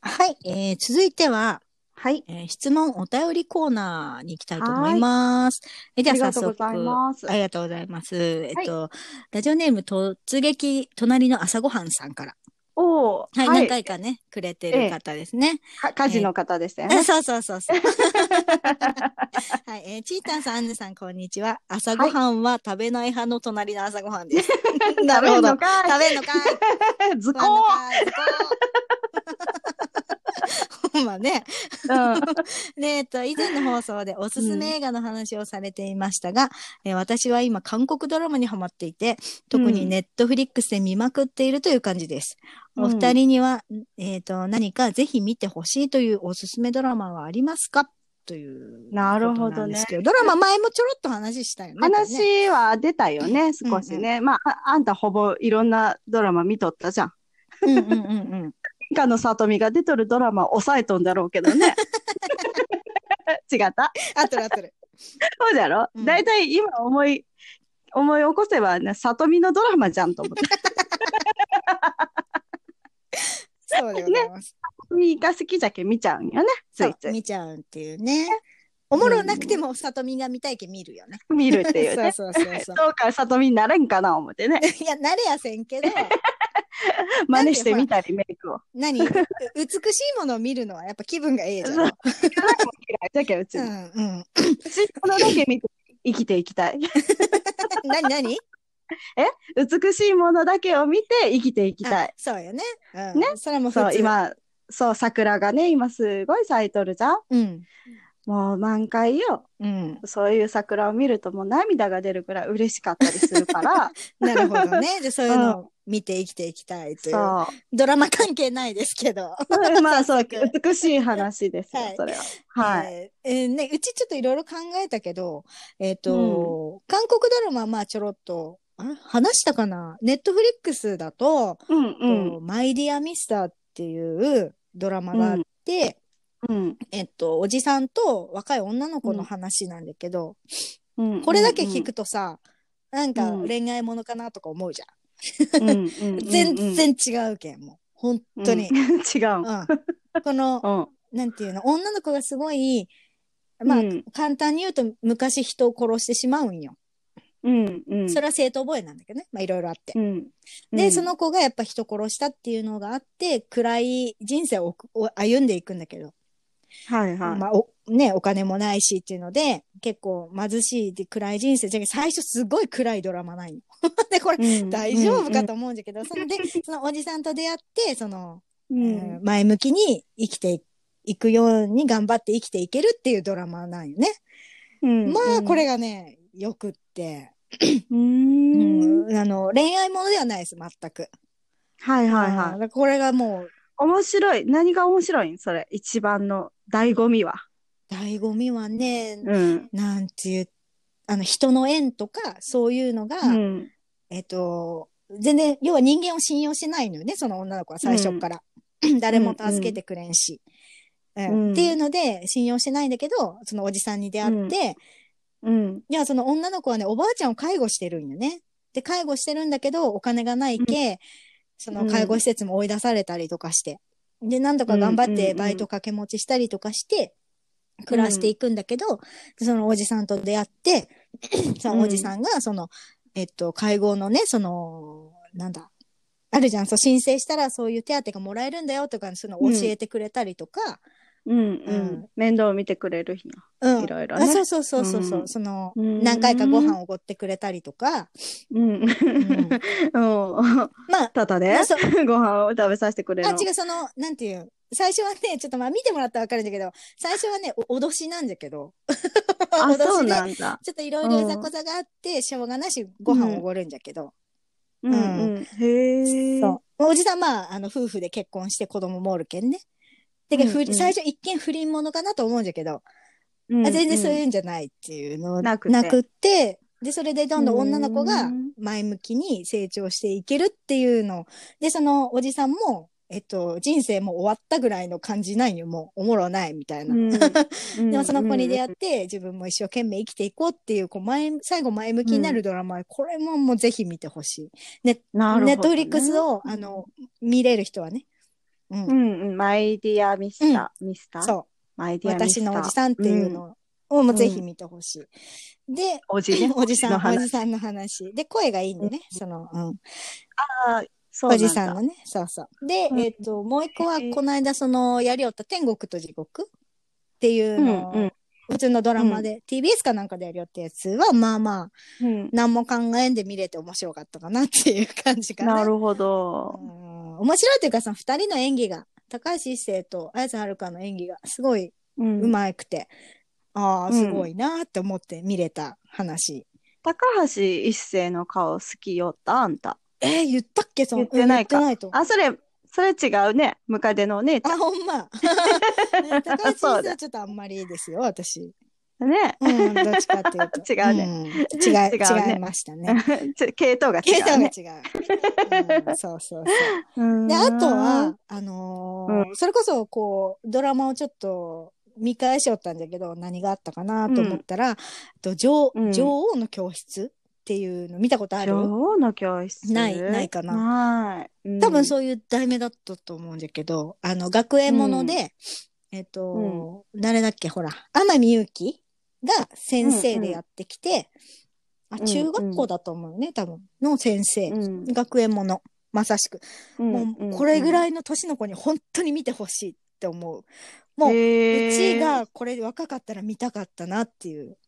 はい。えー続いては、はい。えー質問お便りコーナーに行きたいと思います。えではありが早速。とうございますありがとうございます。えっと、ラジオネーム突撃隣の朝ごはんさんから。おーはい、はい。何回かね、くれてる方ですね。か家事の方でしたよあね。そうそうそうそう。はい、えー、チータンさん、アンヌさん、こんにちは。朝ごはんは食べない派の隣の朝ごはんです。なるほど。食べんのかいい 図工まね。うん。で、えっと、以前の放送でおすすめ映画の話をされていましたが、えー私は今韓国ドラマにハマっていて、特にネットフリックスで見まくっているという感じです。お二人には、えっ、と、何かぜひ見てほしいというおすすめドラマはありますか？という。なるほどねドラマ前もちょろっと話したよね。話は出たよね、少しね。まあ、ああんたほぼいろんなドラマ見とったじゃん。うんうんうんうん。以下の里美が出とるドラマを抑えとんだろうけどね。違った？あってるあってる。そうじゃろ、うんだいたい今思い、思い起こせばね、里美のドラマじゃんと思って。そうでございます。里美が好きじゃけ見ちゃうんよね、つそういつい。見ちゃうっていうね。おもろなくても、さとみが見たいけ見るよね。見るっていうね。そうそうそうそう。どうか里美になれんかな思ってね。いや、慣れやせんけど、真似してみたり、メイクを。何？う 美しいものを見るのはやっぱ気分がええじゃん。嫌いじゃけうちに。うんうん。うちこのだけ見て生きていきたい。何何？美しいものだけを見て生きていきたい。そうよね。うん、ね？それはも。そう、。今、そう、桜がね、今すごい咲いとるじゃん。うん。もう満開よ。うん。そういう桜を見るともう涙が出るくらい嬉しかったりするから。なるほどね。で、そういうのを見て生きていきたいという。そドラマ関係ないですけど。う。まあそう、美しい話ですよはい、それは。はい。えーえーね、うちちょっといろいろ考えたけど、えっ、と、韓国ドラマはまあちょろっと、あれ話したかな？ネットフリックスだと、うんとマイディアミスターっていうドラマがあって、うん。えっと、おじさんと若い女の子の話なんだけど、うん。これだけ聞くとさ、なんかうん恋愛ものかなとか思うじゃ ん。全然違うけん、もう。本当に。うん違う。うん。この、うん。なんていうの、女の子がすごい、まあ、うん簡単に言うと昔人を殺してしまうんよ。うん。うん。それは正当覚えなんだけどね。まあいろいろあって。うん。で、その子がやっぱ人殺したっていうのがあって、暗い人生を歩んでいくんだけど、はいはい。まあお、ね、お金もないしっていうので、結構貧しいで暗い人生。じゃけ最初すごい暗いドラマないの。で、これうん大丈夫かと思うんだけど、そので、そのおじさんと出会って、その、うんうん前向きに生きていくように頑張って生きていけるっていうドラマなんよね。うんまあ、これがね、よくって、うんん、あの、恋愛ものではないです、全く。はいはいはい。これがもう、面白い。何が面白いん？それ。一番の醍醐味は。醍醐味はね、うん。なんていう、あの、人の縁とか、そういうのが、うん。えっと、全然、要は人間を信用しないのよね、その女の子は最初っから。誰も助けてくれんし。うんうんっていうので、信用してないんだけど、そのおじさんに出会って、うん。いや、その女の子はね、おばあちゃんを介護してるんよね。で、介護してるんだけど、お金がないけ、その介護施設も追い出されたりとかして。で、なんとか頑張っうんうんうん。てバイト掛け持ちしたりとかして、暮らしていくんだけど、そのおじさんと出会って、そのおじさんが、その、えっと、介護のね、その、なんだ、あるじゃん、そう、申請したらそういう手当がもらえるんだよとか、その教えてくれたりとか、うん。ううんん。面倒を見てくれる日うん。いろいろねあそうそうそうそうそう、うんその、うん何回かご飯をおごってくれたりとか、うん。うん。まあ、ただで ご飯を食べさせてくれるあ、の。違う、その、なんていう、最初はね、ちょっとまあ見てもらったらわかるんだけど、最初はね、お脅しなんだけど、あ、脅しでそうなんだ。ちょっといろいろいざこざがあって、しょうがなしご飯をおごるんじゃけど、うんうん。へえ。そう。おじさん、まあ、あの、夫婦で結婚して子供もおるけんね。だけど、ふうん。うん最初一見不倫者かなと思うんじゃけど、うんあ全然そういうんじゃないっていうのなくて。って、で、それでどんどん女の子がうん前向きに成長していけるっていうの。で、そのおじさんも、えっと、人生もう終わったぐらいの感じないよ、もうおもろないみたいな。でもその子に出会って、自分も一生懸命生きていこうっていう、こう前、最後前向きになるドラマ、これももうぜひ見てほしい。ね、なるほどね。ネットフリックスを、あの、見れる人はね。うん。うんうん、マイディアミスター、ミスター？そう。マイディアミスター。私のおじさんっていうのを、もうぜひ見てほしい。で、おじ？ね。おじさん、おじさんの話。で、声がいいんでね、その、うん。あーそうなんだおじさんのね、そうそう。で、うんえっ、と、もう一個は、この間、その、やりよった天国と地獄っていうのを、普通のドラマで、TBS かなんかでやりよったやつは、まあまあ、うん何も考えんで見れて面白かったかなっていう感じかな。なるほど。うん面白いというか、その二人の演技が、高橋一生と綾瀬はるかの演技がすごいうんうまくて、ああ、うんすごいなって思って見れた話。高橋一生の顔好きよったあんた。えー言ったっけその言ってないかうん言ってないと。あ、それ、それ違うね。ムカデのお姉ちゃあ、ほんま。ね高橋そうだ一生はちょっとあんまりですよ、私。ん。ね。うん、どっちかっていうと。違うねん違い、違う ね違いましたね。ち系統が違系統がうね。違う。うんそうそうそう。うんで、あとは、あのーそれこそ、こう、ドラマをちょっと見返しよったんだけど、何があったかなと思ったら、と女うん女王の教室っていうの見たことある？女王の教室ないないかなない。うん多分そういう題名だったと思うんだけど、あの、学園もので、えっと、誰だっけ、ほら、天海祐希が先生でやってきて、あ、うん中学校だと思うね、多分、の先生。うん学園もの。まさしく。もう、これぐいらいの年の子に本当に見てほしいって思う。もう、ううちがこれ若かったら見たかったなっていう。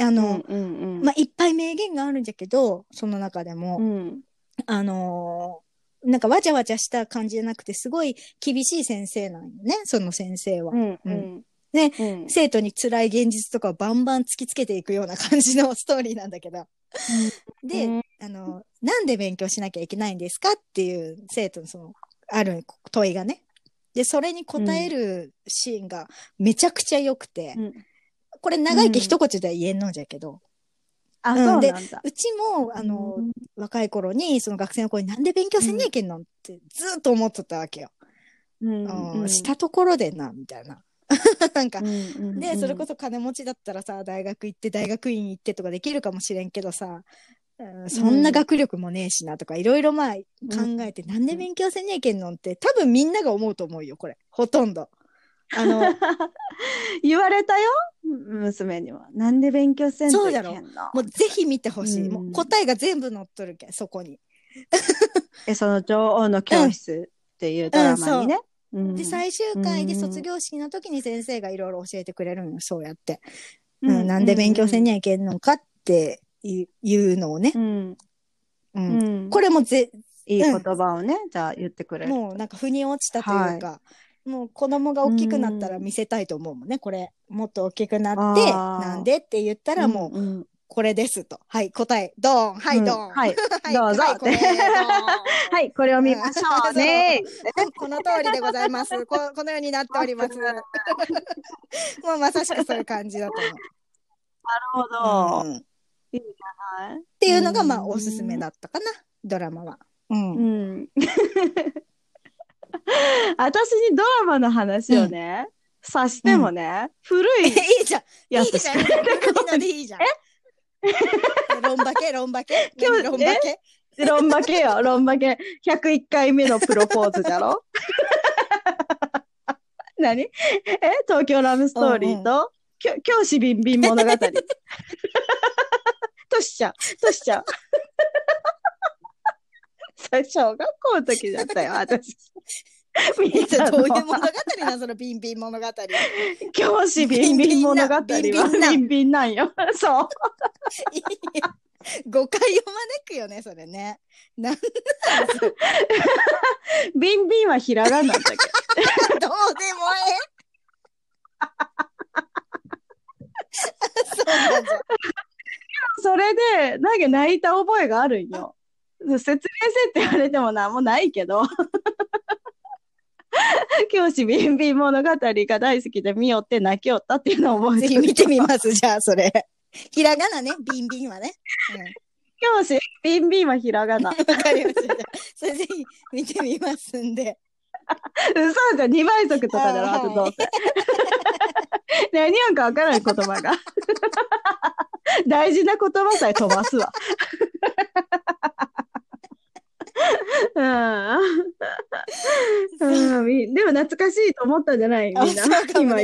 あの、うんうんうん。まあ、いっぱい名言があるんだけど、その中でも、うん。あのーなんかわちゃわちゃした感じじゃなくて、すごい厳しい先生なんよね、その先生は。うんうん。ねうん。生徒に辛い現実とかをバンバン突きつけていくような感じのストーリーなんだけど。で、うん。あの、なんで勉強しなきゃいけないんですかっていう生徒のその、ある問いがね。で、それに答えるシーンがめちゃくちゃ良くて、うんこれ長いけ一言では言えんのじゃけど、あ、うん。そうなんだ。うちも、あの、若い頃に、その学生の子になんで勉強せんにゃいけんのってずっと思っとったわけよ。うんうん。したところでな、みたいな。なんか、うんで、それこそ金持ちだったらさ、大学行って、大学院行ってとかできるかもしれんけどさ、うんそんな学力もねえしなとか、いろいろまあ考えて、なんで勉強せんにゃいけんのって、多分みんなが思うと思うよ、これ。ほとんど。あの、言われたよ？娘には。なんで勉強せんといけんの？もうぜひ見てほしい。うんもう答えが全部載っとるけん、そこに。え、その女王の教室っていうドラマにね。うんで、最終回で卒業式の時に先生がいろいろ教えてくれるのよ、そうやって。うんなんで勉強せんにゃいけんのかっていういうのをね。うん。うんうんこれもぜ、いい言葉をね、じゃあ言ってくれる。もうなんか腑に落ちたというか、もう子供が大きくなったら見せたいと思うもんね、これ。もっと大きくなって、なんでって言ったらもう、うんうんこれですと。はい、答え、ドーンはい、うんドーンはい、は いどうぞはい、これ、はい、これを見ましょうね。ここの通りでございます。ここのようになっております。もうまさしくそういう感じだと思う。なるほど。うんっいいじゃないていうのが、まあ、うんおすすめだったかな、ドラマは。う。うんん。私にドラマの話をね、さしてもね、古いいいじゃん。いやついじゃん。いいのでいいじゃん。ロンバケ、ロンバケ。今日何ロンバケ。ロンバケよ、ロンバケ。101回目のプロポーズだろ？何？え？東京ラブストーリーと、きょ教師ビンビン物語。としちゃん、としちゃん。それ小学校の時だったよ、私。見いたのやどういう物語なのそのビンビン物語。教師ビンビン物語はビンビンなんよ。そう。誤解を招くよね、それね。な んビンビンはひらがなだけど。どうでもええ。そうなんじゃ。それで、なんか泣いた覚えがあるんよ。説明せって言われてもなんもないけど。教師ビンビン物語が大好きで見よって泣きよったっていうのを覚えてる。ぜひ見てみます、じゃあ、それ。ひらがなね、ビンビンはね。教師ビンビンはひらがなうん。。わかりました。それぜひ見てみますんで。嘘じゃん、2倍速とかだろ、ああとどうせ。何やんかわからない言葉が。大事な言葉さえ飛ばすわ。でも懐かしいと思ったんじゃない？あみんな。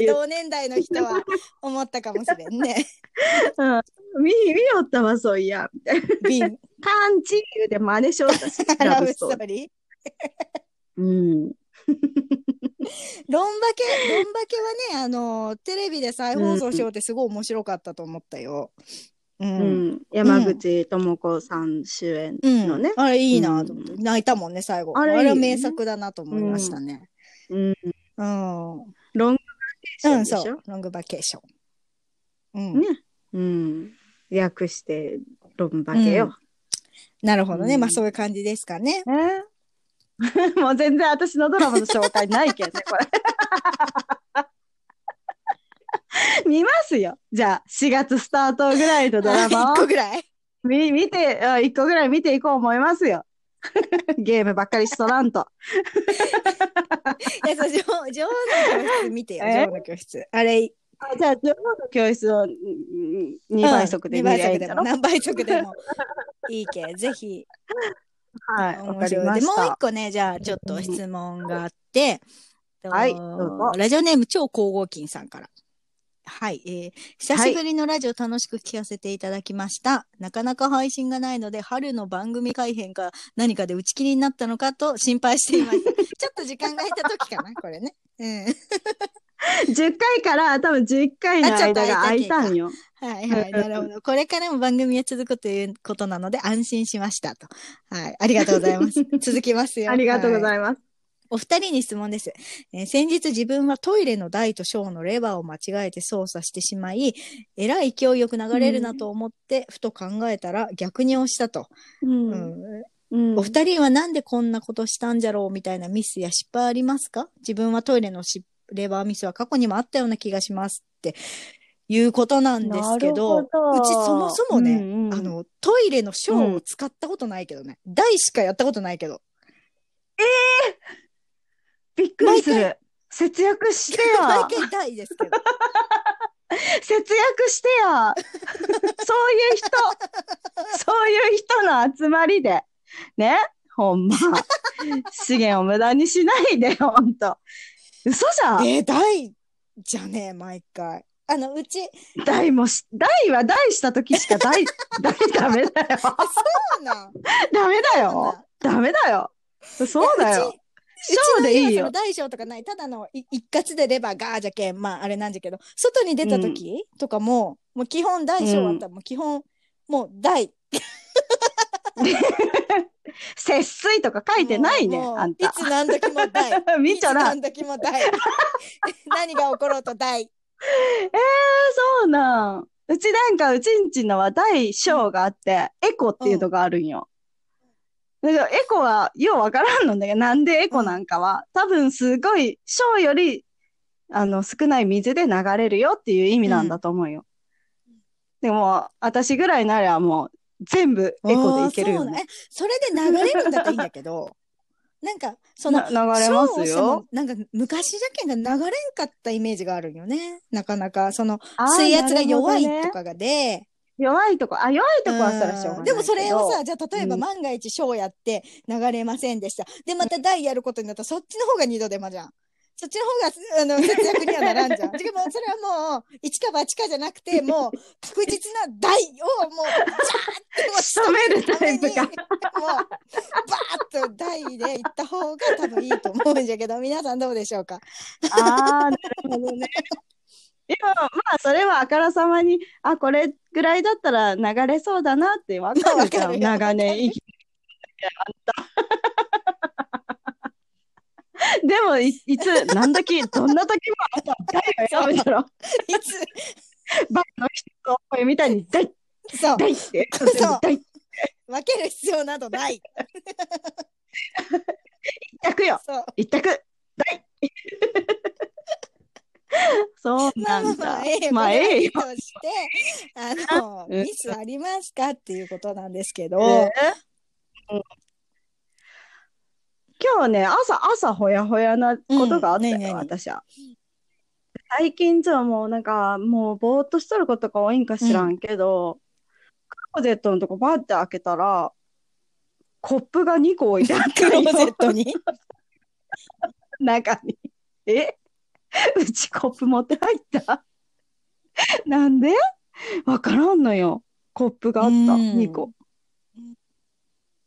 ね。同年代の人は思ったかもしれんね。見見よったわそういや。みたいな瓶。カンチ言うて真似しよったしラブストーリー。うん。ロンバケ、ロンバケはね、あの、テレビで再放送しようってすごい面白かったと思ったよ。う。うんん、山口智子さん主演うん。のね、あれいいなと思って。泣いたもんね、最後。あれねは名作だなと思いましたね。うん、うん。ロングバケーショうん、ンでしょ、そう。ロングバケーション。うん。ね、うん、略してロンバケよ、なるほどね。うんまあそういう感じですかね。ね もう全然私のドラマの紹介ないけどねこれ 見ますよ。じゃあ4月スタートぐらいのドラマ1 個をぐらい。み見てあ1個ぐらい見ていこう思いますよ。ゲームばっかりしとらんと。いや、そう、女王の教室見てよ、え？女王の教室。あれ、あじゃあ女王の教室を2倍速で2見倍りゃいいんだろ、速でも何倍速でも。いいけぜひ。はいわかり面白い。でました。もう一個ねじゃあちょっと質問があって、はいラジオネーム超光合金さんからはい、えー久しぶりのラジオ楽しく聞かせていただきました、なかなか配信がないので春の番組改編か何かで打ち切りになったのかと心配していました ちょっと時間が空いた時かなこれね。うん。10回から多分11回の間が空空いたんよ。はいはい、なるほど。これからも番組は続くということなので安心しましたと。はい、ありがとうございます。続きますよ。ありがとうごいざいます、お二人に質問です、えー先日自分はトイレの台と小のレバーを間違えて操作してしまい、えらい勢いよく流れるなと思って、ふと考えたら逆に押したと。うん。うん。うん。お二人はなんでこんなことしたんじゃろうみたいなミスや失敗ありますか？自分はトイレのしレバーミスは過去にもあったような気がしますって。いうことなんですけど、ど。うちそもそもね、うんうん。あの、トイレのショーを使ったことないけどね。台しかやったことないけど。びっくりす毎る節約して毎よ回台ですけど。節約してよ そういう人。そういう人の集まりで。ね？ほんま。資源を無駄にしないでほんと。嘘じゃん。えー、台じゃねえ、毎回。あの、うち、台もし台は台した時しか台台 ダメだよ。そうなん。ダメだよ。ダメだよ。そうだようちショーでいいよ大小とかない。ただのい一括でレバーガーじゃけん、まああれなんじゃけど、外に出た時とかも、もう基本大小あったらもう基本、もう大。節水とか書いてないねあんたいつ何時も大。見ちゃら何時も大。何が起ころうと大。えー、そうなん。うちなんか、うちんちのは大小があって、エコっていうのがあるんよ。だからエコはようわからんのだけど、なんでエコなんかは、多分すごい小より、あの、少ない水で流れるよっていう意味なんだと思うよ。でも、私ぐらいならもう、全部エコでいけるよね。それで流れるんだったらいいんだけど、なんか、その、な流れますよ。なんか昔じゃけんが流れんかったイメージがあるよね。なかなか、その、水圧が弱いとかがで、弱いとこ、あ、弱いとこはそらしょうがない。でもそれをさ、じゃあ例えばうん万が一ショーやって流れませんでした。で、また台やることになったらそっちの方が二度手間じゃん。そっちの方が、あの、節約にはならんじゃん。でもそれはもう、一か八かじゃなくて、もう、確実な台をもう、ジャーってもう仕留めるタイプかもう、バーッと台で行った方が多分いいと思うんじゃけど、皆さんどうでしょうか？ああ、なるほどね。でも、まあ、それはあからさまに、あ、これぐらいだったら流れそうだなってわかるじゃん。長年生きてあんた。でもい、いつ、何時、どんな時もあんた、大はやめたろ。いつ、バカの人と声みたいに、大、そう、大って、そう大、分ける必要などない。一択よ。一択、大。そうまあなんだまあまあ、ええ。よ。として、あの、うんミスありますかっていうことなんですけど、えーうん今今日ね、朝、朝ほやほやなことがあったよ、うん何々私は。最近ちょ、もうなんか、もうぼーっとしとることが多いんか知らんけど、クローゼットのとこバーって開けたら、コップが2個置いてあったクローゼッよ。トに？中に。え？うちコップ持って入ったなんで？わからんのよ。コップがあった。うん2個。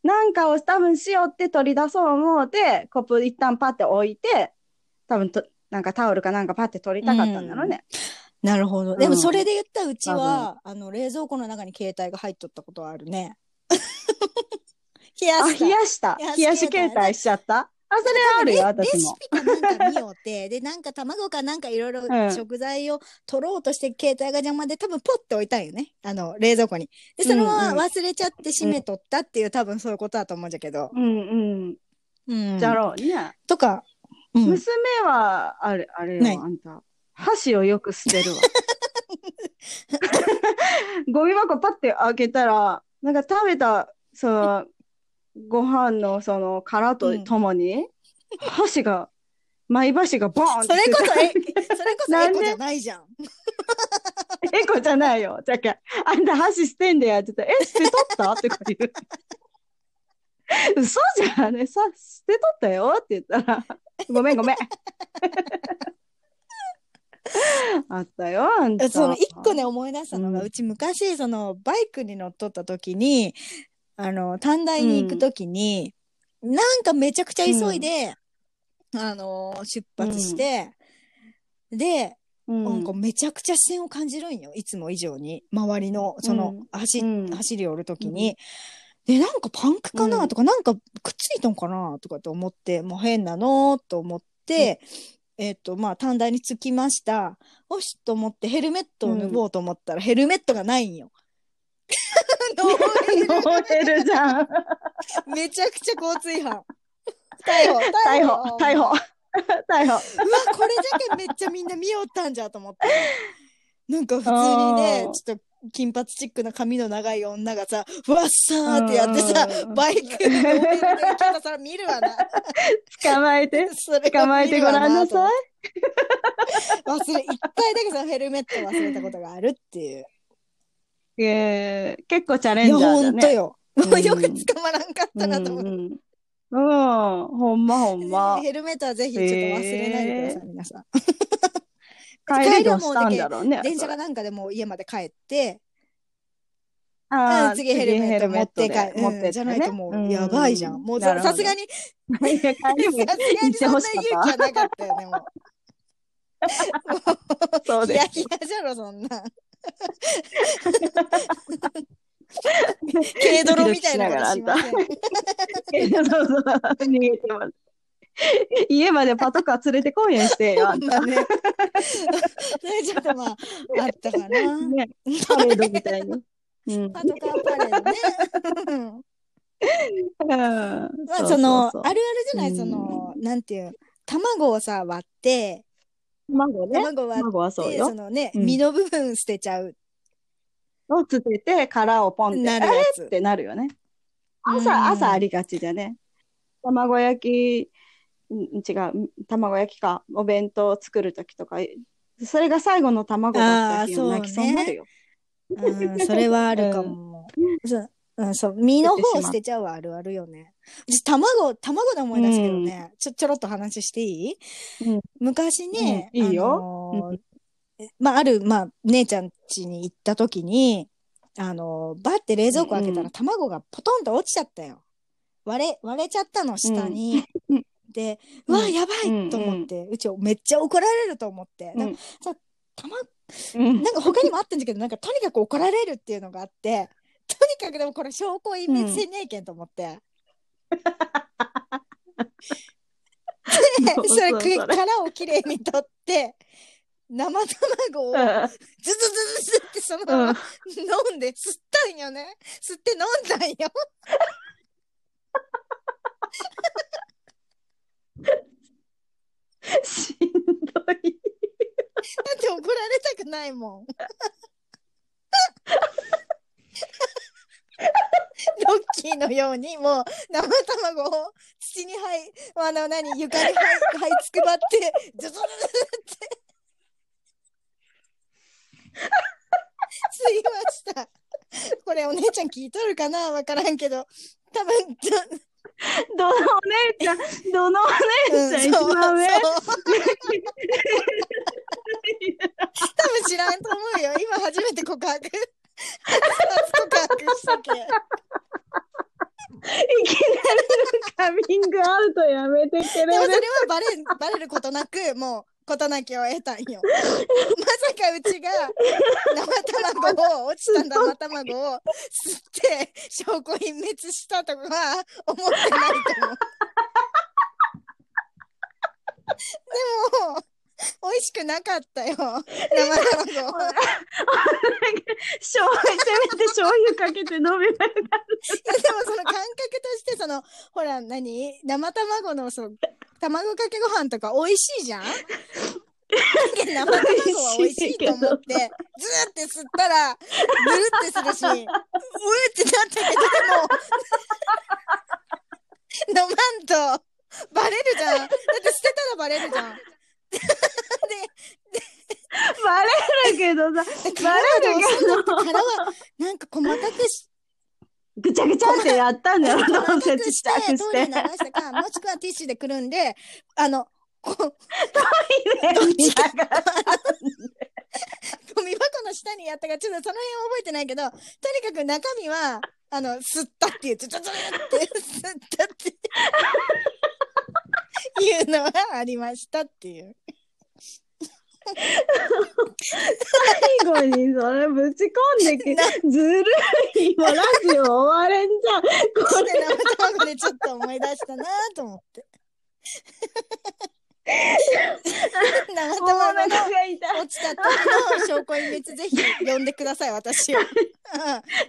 なんかを多分しようって取り出そう思うて、コップ一旦パって置いて、多分と、なんかタオルかなんかパって取りたかったんだろうね。なるほど。んでもそれで言ったうちは、あの、冷蔵庫の中に携帯が入っとったことはあるね。冷やあ、した。冷やした。冷やし携帯しちゃった？あ、それあるよ、レ私も。レシピかなんか見よって、で、なんか卵かなんかいろいろうん食材を取ろうとして携帯が邪魔で多分ポッて置いたんよね。あの、冷蔵庫に。で、そのまうんうんま忘れちゃって閉めとったっていう、多分そういうことだと思うんじゃけど。うんううんん。じゃろうね。とか、うん。娘は、あれ、あれないよ、あんた。箸をよく捨てるわ。ゴミ箱パッて開けたら、なんか食べた、その、ご飯のその殻とともに、箸が、マイ箸がボーンってそれこそ、それこそエコじゃないじゃん。た エコじゃないよ。じゃけ、あんた箸捨てんでやってたら、え、捨てとった？って言う。嘘じゃんね。さ、捨てとったよって言ったら、ごめんごめん。あったよ、あんた。その一個ね思い出したのが、ううんち昔そのバイクに乗っとった時にあの短大に行く時に、なんかめちゃくちゃ急いで、あの出発して、で、うん、なんかめちゃくちゃ視線を感じるんよいつも以上に。周りのその、走うん。走り寄る時に。でなんかパンクかなとか、なんかくっついたんかなとかって思ってもう変なのと思って、えっ、とまあ短大に着きました。よしと思ってヘルメットを脱ごうと思ったら、ヘルメットがないんよ。ノーヘルじゃん。めちゃくちゃ交通違反。逮捕逮捕、逮捕、逮捕。うわこれだけめっちゃみんな見よったんじゃと思って。なんか普通にねちょっと金髪チックな髪の長い女がさふわっさーってやってさうん。バイクでそれ見るわな。捕まえて、捕まえてごらんなさい。い忘れ一回だけそのヘルメット忘れたことがあるっていうえー、結構チャレいやンジャーだね。ほんとよ、うんよく捕まらんかったなと思って、うんうん、うん、ほんまほんま。ヘルメットはぜひちょっと忘れないでください、皆さん帰りどうしたんだろうね。電車かなんかでもう家まで帰ってあー次ヘルメット持って帰ヘルメットで持ってってねじゃないともうやばいじゃん。もうなるほどさすがに、さすがにそんな勇気はなかったよね、もう。そうヒヤです。ヒヤじゃろ、そんな。軽泥みたいなことしません。そうそう、逃げてます。家までパトカー連れてこいやんしてよ、あんた。ね。それちょっとまあ、あったかな。ね、パレードみたいに。うん。パトカーパレードね。うんままあ、その、あるあるじゃない、うんその、なんていう、卵をさ、割って、卵ね。卵割卵はそうよそ。のね、うん身の部分捨てちゃう。をつけて、殻をポンって、なるやつってなるよね。うん朝、朝ありがちじゃね。卵焼き、ん違う、卵焼きか、お弁当を作るときとか、それが最後の卵だった日あーそうね泣きそうになるよ。うん、それはあるかも。そううん、そう、身の方捨てちゃうはあるあるよね。私、卵、卵で思い出したけどね、ちょ、ちょろっと話していい？うん。昔ね、うん。いいよ。あのーまあ、ある、まあ、姉ちゃん家に行った時に、あのーバッて冷蔵庫開けたらうん卵がポトンと落ちちゃったよ。割れ、割れちゃったの、下に。うん。で、ううん。わ、やばい！と思って、うちめっちゃ怒られると思って。うん。なんかさ、卵うん。なんか他にもあったんだけど、なんかとにかく怒られるっていうのがあって、とにかくでもこれ証拠隠滅せねえけんと思って。で、それそうそう殻をきれいに取って、生卵をズズズズズってそのまま飲んで吸ったんよね。吸って飲んだんよ。しんどい。だって怒られたくないもん。ロッキーのようにもう生卵を土にはい、あの、何、床にはい、はいつくばって、ズズズズって。すいました。これお姉ちゃん聞いとるかなわからんけど、多分、どのお姉ちゃん、どのお姉ちゃん、一番上多分知らんと思うよ。今初めて告白。初告白したけ。いきなりのカミングアウトやめてくれる。でもそれはバレバレることなく、もう、事なきを得たんよ。まさかうちが生卵を、落ちた生卵を吸って証拠隠滅したとかは思ってないと思う。でも、美味しくなかったよ。生卵。醤油、せめて醤油かけて飲めばよかった。でもその感覚として、その、ほら何、生卵のそう、卵かけご飯とか美味しいじゃん生卵は美味しいと思って、ずーって吸ったら、ぬるってするし、うーってなったけど、でも、飲まんと、バレるじゃん。だって捨てたらバレるじゃん。で、で、バレるけどさ、バレるけど。殻は、なんか細かくし、ぐちゃぐちゃってやったんだよ、どうせちっちゃくして。流したか、もしくはティッシュでくるんで、あの、こトイレ見ながら。ゴミ箱の下にやったから、ちょっとその辺覚えてないけど、とにかく中身は、あの、吸ったっていう、ちょちょちょって吸ったって いうのはありましたっていう。最後にそれぶち込んできずるいもうラジオ終われんじゃん。これ生卵でちょっと思い出したなと思って。生卵が落ちた時の証拠隠滅ぜひ呼んでください私を。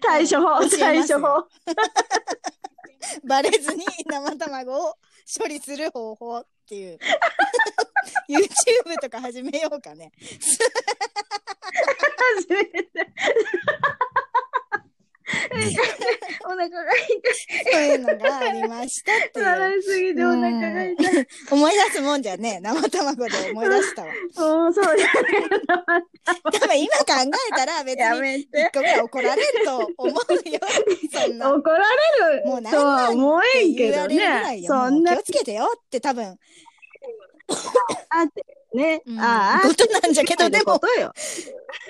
対処法対処法。バレずに生卵を処理する方法っていう。YouTube とか始めようかね。始めて。お腹が痛い。そういうのがありましたっていう。笑いすぎてお腹が痛い。思い出すもんじゃね生卵で思い出したわ。そうそうね。多分今考えたら別に1個目は怒られると思うよ。そんな。怒られるもうとは思えんけどね。そんな。気をつけてよって多分。あってね、うん、ああ。ことなんじゃけど、でも、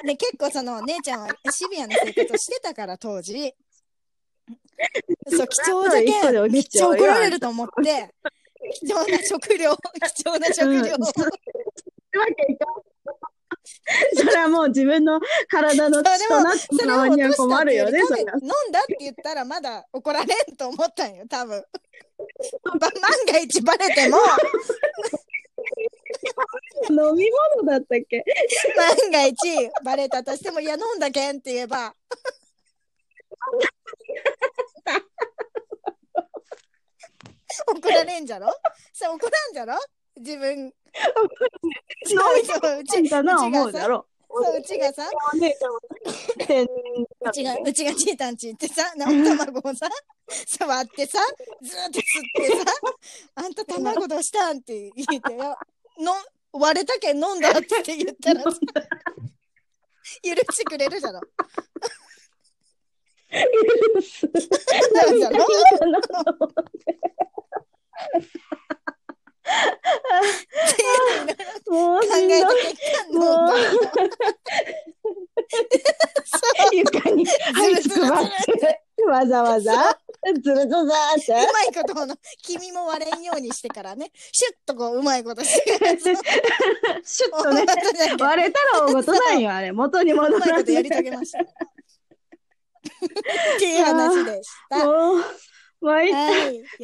ね、結構その、姉ちゃんはシビアな生活をしてたから、当時。そう、貴重だけ、めっちゃ怒られると思って、貴重な食料、貴重な食料。うん、それはもう自分の体の血となった側には困るよね。飲んだって言ったらまだ怒られんと思ったんよ、多分。万が一バレても飲み物だったっけ？万が一バレたとしても、いや、飲んだけんって言えば。怒られんじゃろ？それ怒らんじゃろ？自分。そうそう、うち、うちがさ、そう、うちがさ、うちが、うちがちーたんちってさ、生卵をさ、触ってさ、ずーっと吸ってさ、あんた卵どうしたんって言ってよ。の、割れたけん飲んだって言ったらさ、許してくれるじゃろ。なんじゃろ もうしんどい。もう。床に這いつくばって、わざわざ、ずるずるって。うまいことの、君も割れんようにしてからね、シュッとこう、うまいことして。シュッとね、割れたら大事なんよ、あれ。元に戻らない。やり遂げました。っていう話でした。はい、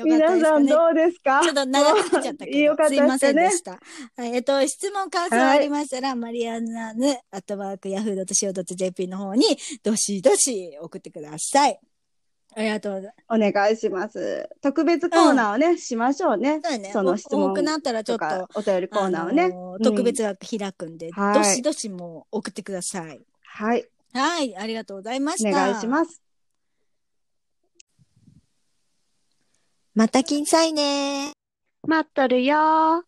皆さんどうですか？ちょっと長くなっちゃったけど、よかったすいませんでした。はい、えっと、質問、感想ありましたら、はい、マリアナヌ、アットワーク、ヤフー .co.jp の方に、どしどし送ってください。ありがとうございます。お願いします。特別コーナーをね、うん、しましょうね。そうね。その質問多くなったらちょっと、お便りコーナーをね。特別枠開くんで、うん、どしどしも送ってください。はい。はい、ありがとうございました。お願いします。また金さいね待っとるよ。